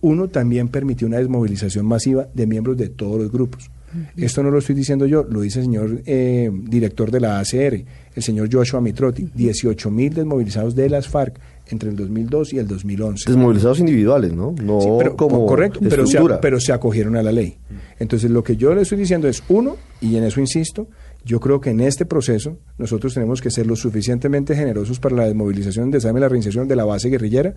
uno también permitió una desmovilización masiva de miembros de todos los grupos. Esto no lo estoy diciendo yo, lo dice el señor eh, director de la ACR, el señor Joshua Mitrotti, 18 mil desmovilizados de las FARC entre el 2002 y el 2011. Desmovilizados individuales, ¿no? No pero, como correcto, pero se, pero se acogieron a la ley. Entonces, lo que yo le estoy diciendo es, uno, y en eso insisto, yo creo que en este proceso nosotros tenemos que ser lo suficientemente generosos para la desmovilización, desarme y la reinserción de la base guerrillera,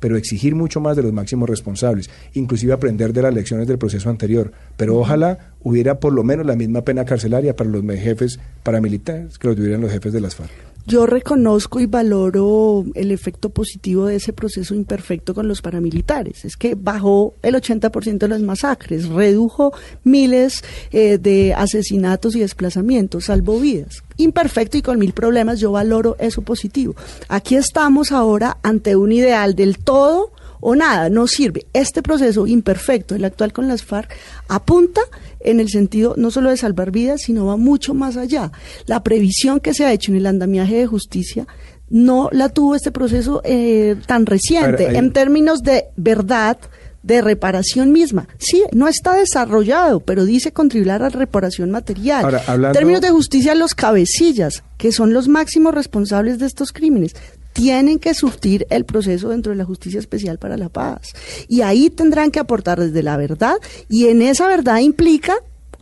pero exigir mucho más de los máximos responsables, inclusive aprender de las lecciones del proceso anterior. Pero ojalá hubiera por lo menos la misma pena carcelaria para los jefes paramilitares que lo tuvieran los jefes de las FARC. Yo reconozco y valoro el efecto positivo de ese proceso imperfecto con los paramilitares. Es que bajó el 80% de las masacres, redujo miles eh, de asesinatos y desplazamientos, salvó vidas. Imperfecto y con mil problemas, yo valoro eso positivo. Aquí estamos ahora ante un ideal del todo o nada, no sirve. Este proceso imperfecto, el actual con las FARC, apunta en el sentido no solo de salvar vidas, sino va mucho más allá. La previsión que se ha hecho en el andamiaje de justicia no la tuvo este proceso eh, tan reciente en términos de verdad, de reparación misma. Sí, no está desarrollado, pero dice contribuir a la reparación material. En términos de justicia, los cabecillas, que son los máximos responsables de estos crímenes, tienen que surtir el proceso dentro de la Justicia Especial para la Paz. Y ahí tendrán que aportar desde la verdad y en esa verdad implica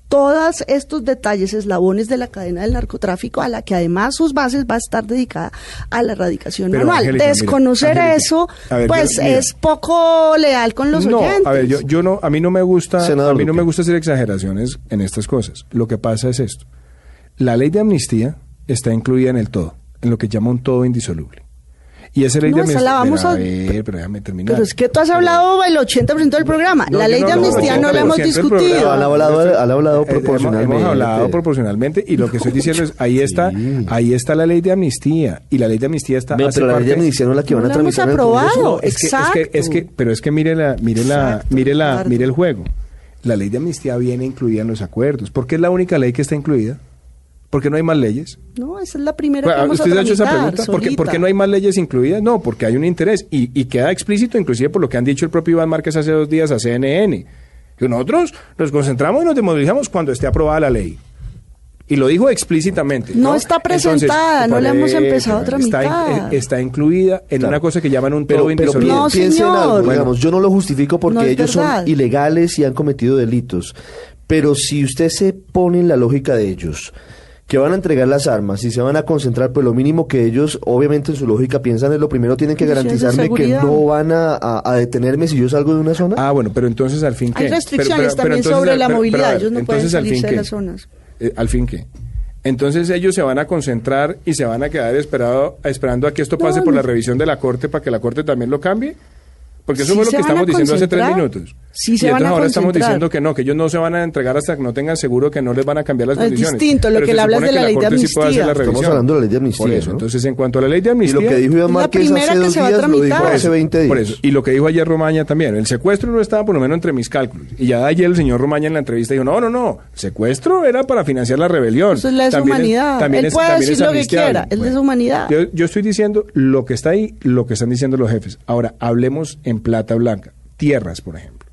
todos estos detalles, eslabones de la cadena del narcotráfico, a la que además sus bases va a estar dedicada a la erradicación manual. Desconocer eso, pues es poco leal con los no, oyentes. A ver, yo, yo no, a mí no me gusta, a mí no me gusta hacer exageraciones en estas cosas. Lo que pasa es esto: la ley de amnistía está incluida en el todo, en lo que llama un todo indisoluble. Y esa ley de amnistía. La vamos a... ver, pero déjame terminar. Pero es que tú has hablado el 80% del programa. la ley de amnistía no, la hemos discutido. Han hablado, han hablado proporcionalmente. Hemos, hablado proporcionalmente y lo que estoy diciendo es, ahí está, ahí está la ley de amnistía. Y la ley de amnistía está. pero la ley de amnistía no es la que van a tramitar. hemos aprobado, es que, es que, es que, pero es que mire la, mire la, mire la, mire el juego. La ley de amnistía viene incluida en los acuerdos. ¿Por qué es la única ley que está incluida? Porque no hay más leyes? No, esa es la primera que vamos ¿Usted ha hecho esa pregunta? ¿Por qué, no hay más leyes incluidas? No, porque hay un interés y, y, queda explícito inclusive por lo que han dicho el propio Iván Márquez hace dos días a CNN, que nosotros nos concentramos y nos demovilizamos cuando esté aprobada la ley. Y lo dijo explícitamente. No, está presentada, no la hemos empezado a tramitar. Está, está incluida en una cosa que llaman un todo pero, pero no, piensen algo, digamos, yo no lo justifico porque ellos son ilegales y han cometido delitos. Pero si usted se pone en la lógica de ellos, que van a entregar las armas y se van a concentrar, pues lo mínimo que ellos, obviamente en su lógica, piensan es lo primero, tienen que garantizarme que no van a, detenerme si yo salgo de una zona. Ah, bueno, pero entonces al fin que... Hay restricciones también sobre la movilidad, ellos no pueden salirse de las zonas. Eh, ¿Al fin qué? Entonces ellos se van a concentrar y se van a quedar esperado, esperando a que esto pase por la revisión de la Corte para que la Corte también lo cambie. Porque eso fue lo que estamos diciendo hace tres minutos. Sí y se entonces ahora estamos diciendo que no, que ellos no se van a entregar hasta que no tengan seguro que no les van a cambiar las condiciones. Es distinto, lo que le hablas de la, ley de amnistía. estamos hablando de la ley de amnistía. Entonces, en cuanto a la ley de amnistía. Y lo que dijo Iván Márquez hace dos días, lo dijo hace 20 días. Por eso. Y lo que dijo ayer Romaña también. El secuestro no estaba por lo menos entre mis cálculos. Y ya ayer el señor Romaña en la entrevista dijo: no, no, no. Secuestro era para financiar la rebelión. Eso es la deshumanidad. Él puede decir lo que quiera. Es deshumanidad. Yo, yo estoy diciendo lo que está ahí, lo que están diciendo los jefes. Ahora, hablemos en plata blanca tierras, por ejemplo,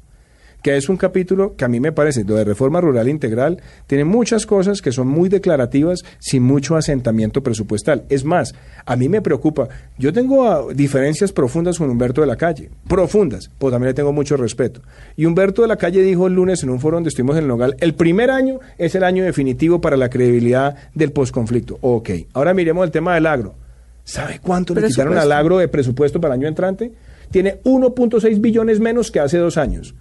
que es un capítulo que a mí me parece, lo de reforma rural integral, tiene muchas cosas que son muy declarativas sin mucho asentamiento presupuestal. Es más, a mí me preocupa, yo tengo ah, diferencias profundas con Humberto de la Calle, profundas, pues también le tengo mucho respeto. Y Humberto de la Calle dijo el lunes en un foro donde estuvimos en el Nogal, el primer año es el año definitivo para la credibilidad del posconflicto. Ok, ahora miremos el tema del agro. ¿Sabe cuánto le quitaron al agro de presupuesto para el año entrante? Tiene 1.6 billones menos que hace dos años.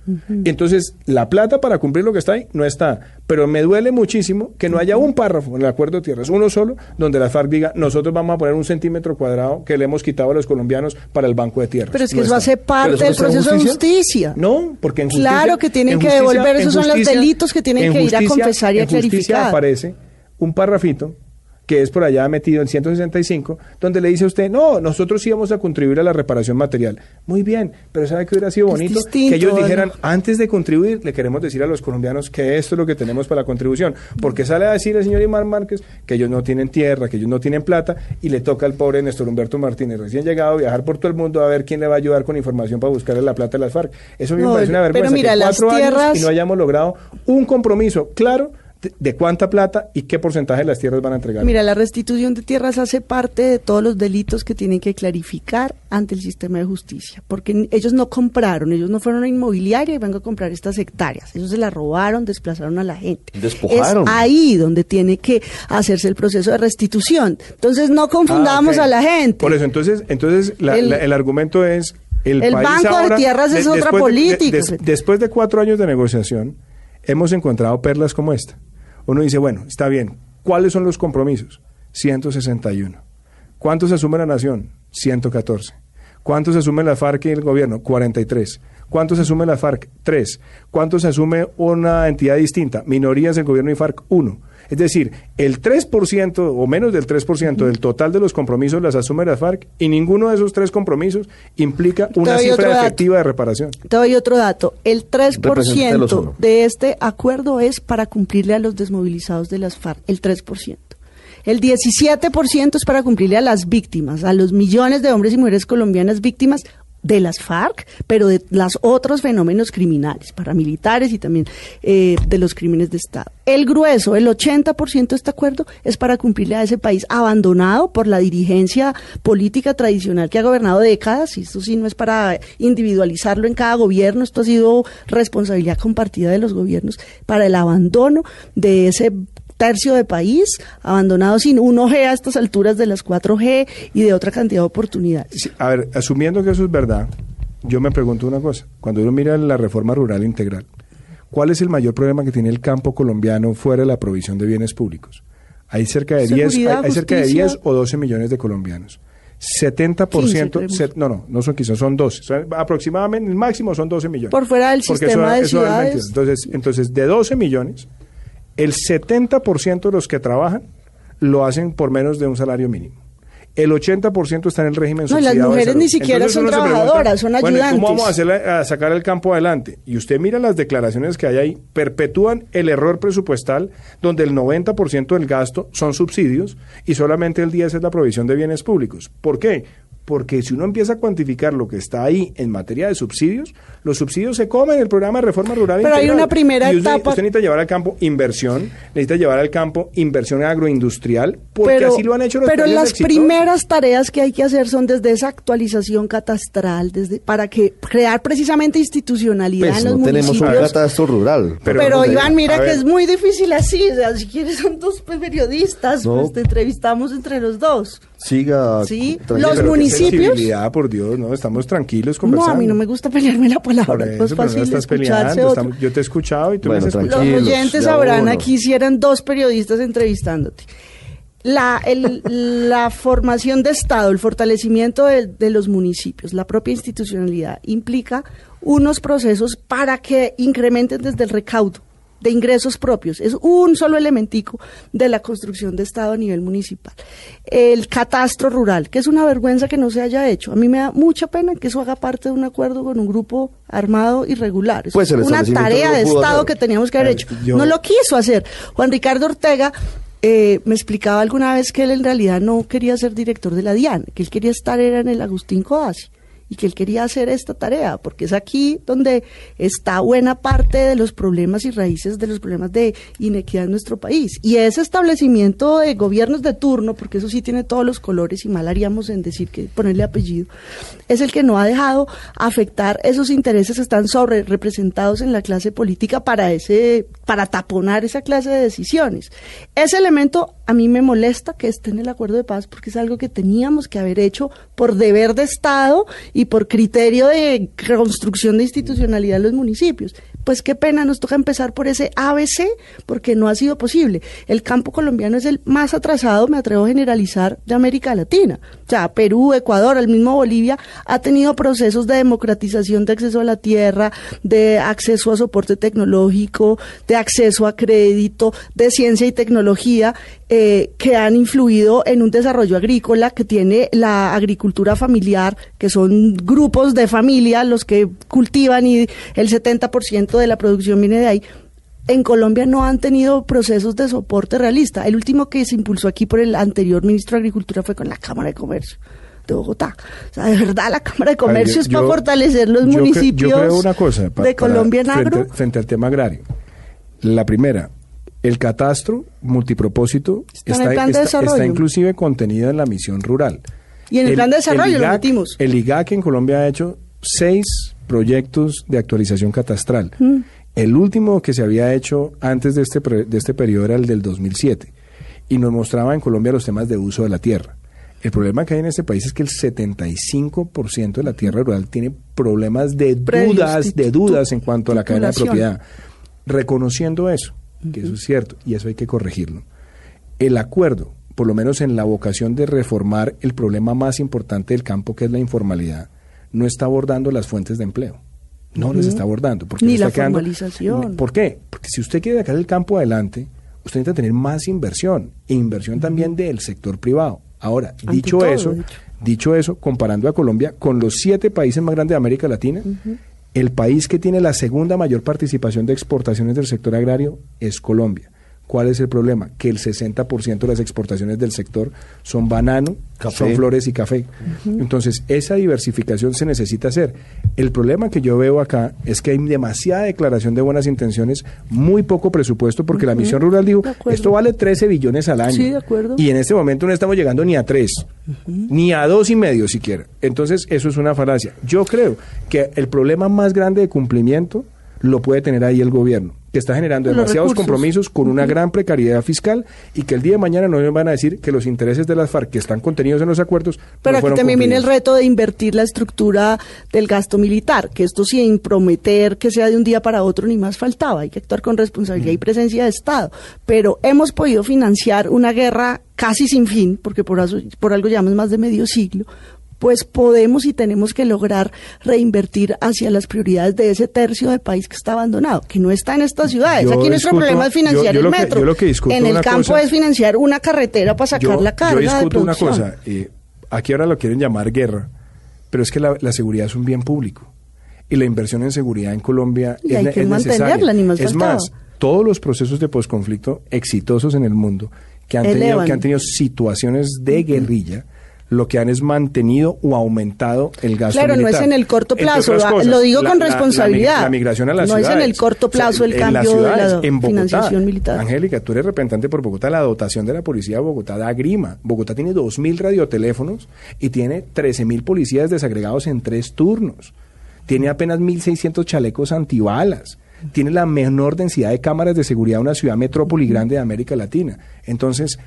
Entonces, la plata para cumplir lo que está ahí no está. Pero me duele muchísimo que no haya un párrafo en el acuerdo de tierras, uno solo, donde la FARC diga, nosotros vamos a poner un centímetro cuadrado que le hemos quitado a los colombianos para el Banco de Tierras. Pero es que eso hace parte del proceso de justicia. No, porque en justicia... Claro que tienen que devolver, esos son los delitos que tienen que ir a confesar y a clarificar. aparece un párrafito que es por allá metido en 165, donde le dice a usted, no, nosotros sí vamos a contribuir a la reparación material. Muy bien, pero ¿sabe que hubiera sido bonito? que ellos dijeran, antes de contribuir, le queremos decir a los colombianos que esto es lo que tenemos para la contribución. Porque sale a decir el señor Imán Márquez que ellos no tienen tierra, que ellos no tienen plata, y le toca al pobre Néstor Humberto Martínez, recién llegado, viajar por todo el mundo a ver quién le va a ayudar con información para buscarle la plata de las FARC. Eso me parece una vergüenza. Pero mira, las tierras... y no hayamos logrado un compromiso claro de cuánta plata y qué porcentaje de las tierras van a entregar. Mira, la restitución de tierras hace parte de todos los delitos que tienen que clarificar ante el sistema de justicia, porque ellos no compraron, ellos no fueron a inmobiliaria y van a comprar estas hectáreas, ellos se las robaron, desplazaron a la gente. Despojaron. Es ahí donde tiene que hacerse el proceso de restitución. Entonces no confundamos ah, a la gente. Por eso, entonces, entonces el, argumento es el, el banco de tierras es otra política. después de cuatro años de negociación, hemos encontrado perlas como esta uno dice, bueno, está bien, ¿cuáles son los compromisos? 161. ¿Cuánto se asume la nación? 114. ¿Cuánto se asume la FARC y el gobierno? 43. ¿Cuánto se asume la FARC? 3. ¿Cuánto se asume una entidad distinta? Minorías del gobierno y FARC? 1. Es decir, el 3% o menos del 3% del total de los compromisos las asume la FARC y ninguno de esos tres compromisos implica una cifra efectiva de reparación. Te doy otro dato. El 3% de este acuerdo es para cumplirle a los desmovilizados de las FARC. El 3%. El 17% es para cumplirle a las víctimas, a los millones de hombres y mujeres colombianas víctimas de las FARC, pero de los otros fenómenos criminales, paramilitares y también eh, de los crímenes de Estado. El grueso, el 80% de este acuerdo es para cumplirle a ese país abandonado por la dirigencia política tradicional que ha gobernado décadas, y esto sí no es para individualizarlo en cada gobierno, esto ha sido responsabilidad compartida de los gobiernos para el abandono de ese tercio de país abandonado sin 1G a estas alturas de las 4G y de otra cantidad de oportunidades. a ver, asumiendo que eso es verdad, yo me pregunto una cosa. Cuando uno mira la reforma rural integral, ¿cuál es el mayor problema que tiene el campo colombiano fuera de la provisión de bienes públicos? Hay cerca de 10, hay, cerca de 10 o 12 millones de colombianos. 70%, no, no, no son quizás, son 12. aproximadamente, el máximo son 12 millones. Por fuera del sistema de ciudades. Entonces, entonces, de 12 millones, el 70% de los que trabajan lo hacen por menos de un salario mínimo. El 80% está en el régimen no, las mujeres ni siquiera son trabajadoras, son ayudantes. ¿Cómo vamos a, a sacar el campo adelante? Y usted mira las declaraciones que hay ahí, perpetúan el error presupuestal, donde el 90% del gasto son subsidios y solamente el 10% es la provisión de bienes públicos. ¿Por qué? Porque si uno empieza a cuantificar lo que está ahí en materia de subsidios, los subsidios se comen en el programa de reforma rural. Pero hay una primera etapa. Usted necesita llevar al campo inversión, necesita llevar al campo inversión agroindustrial, porque así lo han hecho los Pero las primeras tareas que hay que hacer son desde esa actualización catastral, desde para que crear precisamente institucionalidad pues en los no tenemos un catastro rural. Pero, Iván, mira que es muy difícil así. O sea, si quieres son dos periodistas, pues te entrevistamos entre los dos siga. Sí, los municipios. por Dios, no, estamos tranquilos conversando. No, a mí no me gusta pelearme la palabra. es fácil estás peleando, yo te he escuchado y tú me has escuchado. Los oyentes sabrán aquí si eran dos periodistas entrevistándote. La, la formación de Estado, el fortalecimiento de, de los municipios, la propia institucionalidad, implica unos procesos para que incrementen desde el recaudo de ingresos propios. Es un solo elementico de la construcción de Estado a nivel municipal. El catastro rural, que es una vergüenza que no se haya hecho. A mí me da mucha pena que eso haga parte de un acuerdo con un grupo armado irregular. Es pues una tarea de Estado que teníamos que haber hecho. No lo quiso hacer. Juan Ricardo Ortega eh, me explicaba alguna vez que él en realidad no quería ser director de la DIAN, que él quería estar era en el Agustín Codazzi y que él quería hacer esta tarea, porque es aquí donde está buena parte de los problemas y raíces de los problemas de inequidad en nuestro país. Y ese establecimiento de gobiernos de turno, porque eso sí tiene todos los colores y mal haríamos en decir que ponerle apellido, es el que no ha dejado afectar esos intereses que están sobre representados en la clase política para ese para taponar esa clase de decisiones. Ese elemento a mí me molesta que esté en el acuerdo de paz porque es algo que teníamos que haber hecho por deber de Estado y por criterio de construcción de institucionalidad en los municipios. Pues qué pena, nos toca empezar por ese ABC porque no ha sido posible. El campo colombiano es el más atrasado, me atrevo a generalizar, de América Latina. O sea, Perú, Ecuador, el mismo Bolivia ha tenido procesos de democratización de acceso a la tierra, de acceso a soporte tecnológico, de acceso a crédito, de ciencia y tecnología eh, que han influido en un desarrollo agrícola que tiene la agricultura familiar, que son grupos de familia los que cultivan y el 70% de la producción viene de ahí. En Colombia no han tenido procesos de soporte realista. El último que se impulsó aquí por el anterior ministro de Agricultura fue con la Cámara de Comercio de Bogotá. O sea, de verdad, la Cámara de Comercio es para fortalecer los municipios de Colombia en agro. frente al tema agrario. La primera, el catastro multipropósito está, inclusive contenido en la misión rural. Y en el, plan de desarrollo lo metimos. El IGAC en Colombia ha hecho seis proyectos de actualización catastral. Mm. El último que se había hecho antes de este, de este periodo era el del 2007 y nos mostraba en Colombia los temas de uso de la tierra. El problema que hay en este país es que el 75% de la tierra rural tiene problemas de dudas, de dudas en cuanto a la cadena de propiedad. Reconociendo eso, que eso es cierto y eso hay que corregirlo. El acuerdo por lo menos en la vocación de reformar el problema más importante del campo, que es la informalidad, no está abordando las fuentes de empleo. No les está abordando. Porque Ni está la quedando- formalización. ¿Por qué? Porque si usted quiere sacar el campo adelante, usted necesita tener más inversión, e inversión también del sector privado. Ahora, Ante dicho todo, eso, dicho eso, comparando a Colombia con los siete países más grandes de América Latina, el país que tiene la segunda mayor participación de exportaciones del sector agrario es Colombia. ¿Cuál es el problema? Que el 60% de las exportaciones del sector son banano, Café. son flores y café. Entonces, esa diversificación se necesita hacer. El problema que yo veo acá es que hay demasiada declaración de buenas intenciones, muy poco presupuesto, porque la misión rural dijo, esto vale 13 billones al año. Sí, de acuerdo. Y en este momento no estamos llegando ni a tres, ni a dos y medio siquiera. Entonces, eso es una falacia. Yo creo que el problema más grande de cumplimiento lo puede tener ahí el gobierno, que está generando demasiados compromisos con una gran precariedad fiscal y que el día de mañana no nos van a decir que los intereses de las FARC que están contenidos en los acuerdos Pero no aquí también viene el reto de invertir la estructura del gasto militar, que esto sin prometer que sea de un día para otro ni más faltaba, hay que actuar con responsabilidad y presencia de Estado. Pero hemos podido financiar una guerra casi sin fin, porque por, por algo llevamos más de medio siglo, pues podemos y tenemos que lograr reinvertir hacia las prioridades de ese tercio del país que está abandonado, que no está en estas ciudades. Yo Aquí nuestro discuto- problema es financiar yo- yo el lo que- metro. lo que en el campo cosa- es financiar una carretera para sacar la carga yo discuto de una cosa, eh, aquí ahora lo quieren llamar guerra, pero es que la, la seguridad es un bien público y la inversión en seguridad en Colombia Y es, hay que es mantenerla, ni más es faltaba. más, todos los procesos de posconflicto exitosos en el mundo que han, tenido, que han tenido situaciones de guerrilla, lo que han es mantenido o aumentado el gasto Claro, no militar. es en el corto plazo, cosas, lo digo con la- responsabilidad. La, la migración a las No es en ciudades. el corto plazo el en cambio las de la ciudades, en Bogotá, financiación militar. Angélica, tú eres representante por Bogotá, la dotación de la policía de Bogotá da grima. Bogotá tiene 2.000 radioteléfonos y tiene 13.000 policías desagregados en tres turnos. Tiene apenas 1.600 chalecos antibalas. Tiene la menor densidad de cámaras de seguridad de una ciudad metrópoli grande de América Latina. Entonces,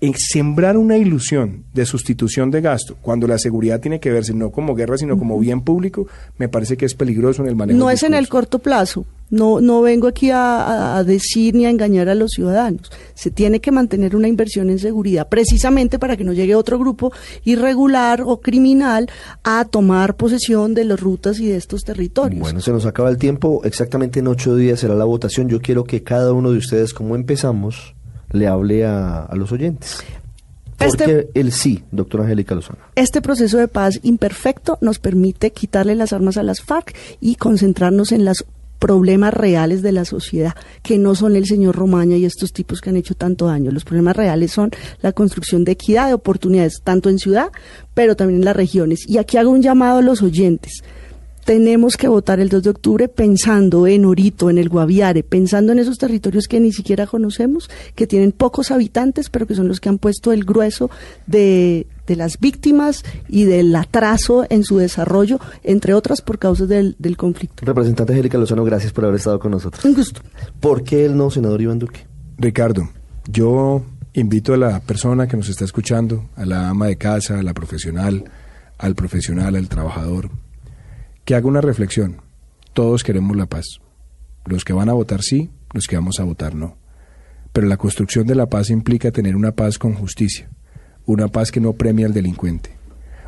en sembrar una ilusión de sustitución de gasto, cuando la seguridad tiene que verse no como guerra, sino como bien público, me parece que es peligroso en el manejo No es en el corto plazo. No, no vengo aquí a, a- a decir ni a engañar a los ciudadanos. Se tiene que mantener una inversión en seguridad, precisamente para que no llegue otro grupo irregular o criminal a tomar posesión de las rutas y de estos territorios. Bueno, se nos acaba el tiempo. Exactamente en ocho días será la votación. Yo quiero que cada uno de ustedes, como empezamos, le hable a, a los oyentes. ¿Por Este- qué el sí, doctora Angélica Lozano? Este proceso de paz imperfecto nos permite quitarle las armas a las FARC y concentrarnos en los problemas reales de la sociedad, que no son el señor Romaña y estos tipos que han hecho tanto daño. Los problemas reales son la construcción de equidad de oportunidades, tanto en ciudad, pero también en las regiones. Y aquí hago un llamado a los oyentes. Tenemos que votar el 2 de octubre pensando en Orito, en el Guaviare, pensando en esos territorios que ni siquiera conocemos, que tienen pocos habitantes, pero que son los que han puesto el grueso de, de las víctimas y del atraso en su desarrollo, entre otras por causas del, del conflicto. Representante Angélica Lozano, gracias por haber estado con nosotros. Un gusto. ¿Por qué el no, senador Iván Duque? Ricardo, yo invito a la persona que nos está escuchando, a la ama de casa, a la profesional, al profesional, al trabajador, que haga una reflexión. Todos queremos la paz. Los que van a votar sí, los que vamos a votar no. Pero la construcción de la paz implica tener una paz con justicia, una paz que no premia al delincuente,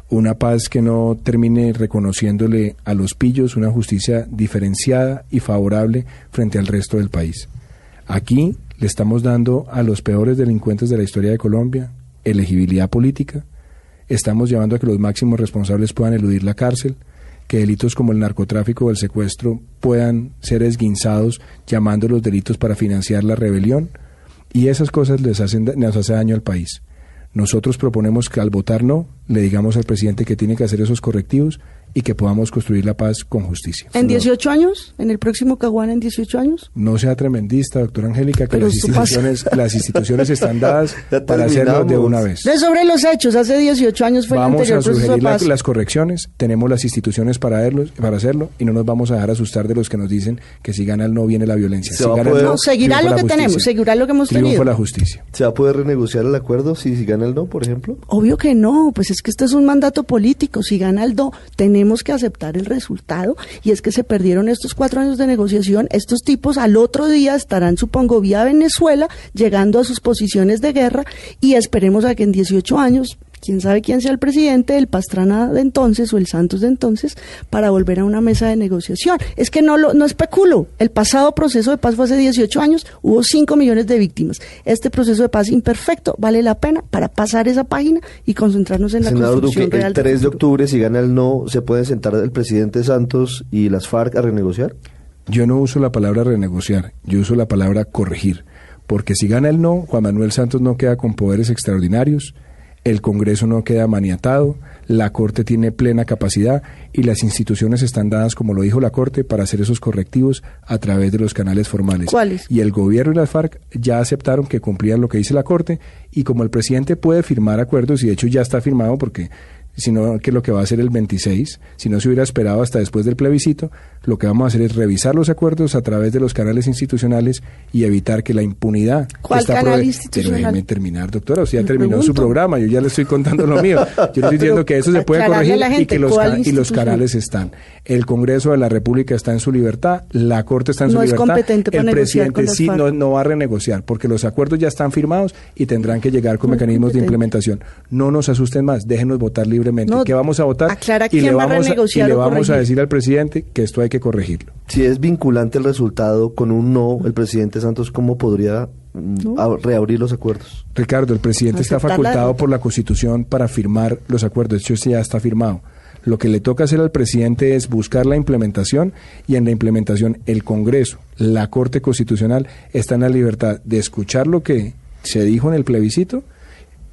una paz que no termine reconociéndole a los pillos una justicia diferenciada y favorable frente al resto del país. Aquí le estamos dando a los peores delincuentes de la historia de Colombia elegibilidad política, estamos llevando a que los máximos responsables puedan eludir la cárcel, que delitos como el narcotráfico o el secuestro puedan ser esguinzados llamando los delitos para financiar la rebelión y esas cosas les hacen, nos hace daño al país. Nosotros proponemos que al votar no, le digamos al presidente que tiene que hacer esos correctivos y que podamos construir la paz con justicia. ¿En 18 años? ¿En el próximo Caguán en 18 años? No sea tremendista, doctora Angélica, que Pero las pasa. instituciones, las instituciones están dadas para hacerlo de una vez. De sobre los hechos, hace 18 años fue el Vamos anterior a proceso de sugerir la- las correcciones, tenemos las instituciones para, verlos- para hacerlo y no nos vamos a dejar asustar de los que nos dicen que si gana el no viene la violencia. Se Si va a gana el poder- no, No, seguirá lo que tenemos, seguirá lo que hemos Triunfa tenido. la justicia. ¿Se va a poder renegociar el acuerdo si, si gana el no, por ejemplo? Obvio que no, pues es que esto es un mandato político. Si gana el do, tenemos tenemos que aceptar el resultado y es que se perdieron estos cuatro años de negociación. Estos tipos al otro día estarán, supongo, vía Venezuela, llegando a sus posiciones de guerra y esperemos a que en 18 años quién sabe quién sea el presidente, el Pastrana de entonces o el Santos de entonces, para volver a una mesa de negociación. Es que no, lo, no especulo. El pasado proceso de paz fue hace 18 años, hubo 5 millones de víctimas. Este proceso de paz imperfecto vale la pena para pasar esa página y concentrarnos en la Senador construcción Duque, real el del 3 de octubre, si gana el no, ¿se puede sentar el presidente Santos y las FARC a renegociar? Yo no uso la palabra renegociar, yo uso la palabra corregir, porque si gana el no, Juan Manuel Santos no queda con poderes extraordinarios, el Congreso no queda maniatado, la Corte tiene plena capacidad y las instituciones están dadas, como lo dijo la Corte, para hacer esos correctivos a través de los canales formales. ¿Cuáles? Y el gobierno y las FARC ya aceptaron que cumplían lo que dice la Corte y como el presidente puede firmar acuerdos, y de hecho ya está firmado porque sino que lo que va a hacer el 26, si no se hubiera esperado hasta después del plebiscito, lo que vamos a hacer es revisar los acuerdos a través de los canales institucionales y evitar que la impunidad ¿Cuál está canal institucional? Déjeme terminar, doctora, usted ya terminó su programa, yo ya le estoy contando lo mío. Yo le estoy diciendo que eso se puede corregir y que los, canales están. El Congreso de la República está en su libertad, la Corte está en No su es libertad. competente para el presidente sí no, no va a renegociar porque los acuerdos ya están firmados y tendrán que llegar con No mecanismos de implementación. No nos asusten más, déjenos votar libremente. No, ¿Qué vamos a votar? aclara y le quién va a vamos, y le vamos a decir al presidente que esto hay que corregirlo. Si es vinculante el resultado con un no, el presidente Santos, ¿cómo podría mm, No. reabrir los acuerdos? Ricardo, el presidente está Aceptar facultado por la Constitución para firmar los acuerdos. De hecho, ya está firmado. Lo que le toca hacer al presidente es buscar la implementación y en la implementación el Congreso, la Corte Constitucional, está en la libertad de escuchar lo que se dijo en el plebiscito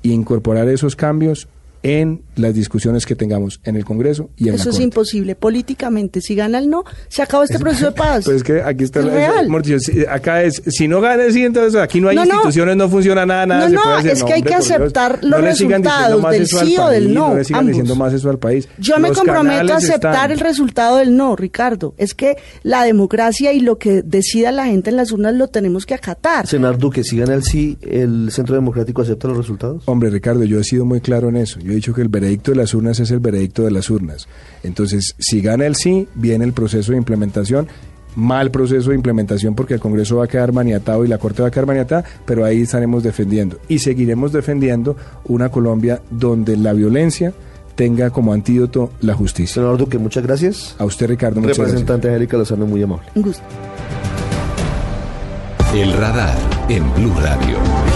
e incorporar esos cambios en las discusiones que tengamos en el Congreso y en Eso la es Corte. imposible. Políticamente, si gana el no, se acabó este proceso de paz. Pues es que aquí está Es la- real. si- acá es si no gana sí, entonces aquí no hay No, no. instituciones, no funciona nada, nada No, se no, puede hacer. es que hay hombre, que Dios. aceptar No los resultados del sí o del no, No le sigan ambos. diciendo más eso al país. Yo me Los comprometo a aceptar están. el resultado del no, Ricardo. Es que la democracia y lo que decida la gente en las urnas lo tenemos que acatar. Senador Duque, si gana el sí, ¿el Centro Democrático acepta los resultados? Hombre, Ricardo, yo he sido muy claro en eso. Yo he dicho que el veredicto de las urnas es el veredicto de las urnas. Entonces, si gana el sí, viene el proceso de implementación. Mal proceso de implementación porque el Congreso va a quedar maniatado y la Corte va a quedar maniatada, pero ahí estaremos defendiendo. Y seguiremos defendiendo una Colombia donde la violencia tenga como antídoto la justicia. Senador Duque, muchas gracias. A usted, Ricardo, muchas gracias. Representante Angélica Lozano, muy amable. Un gusto. El radar en Blue Radio.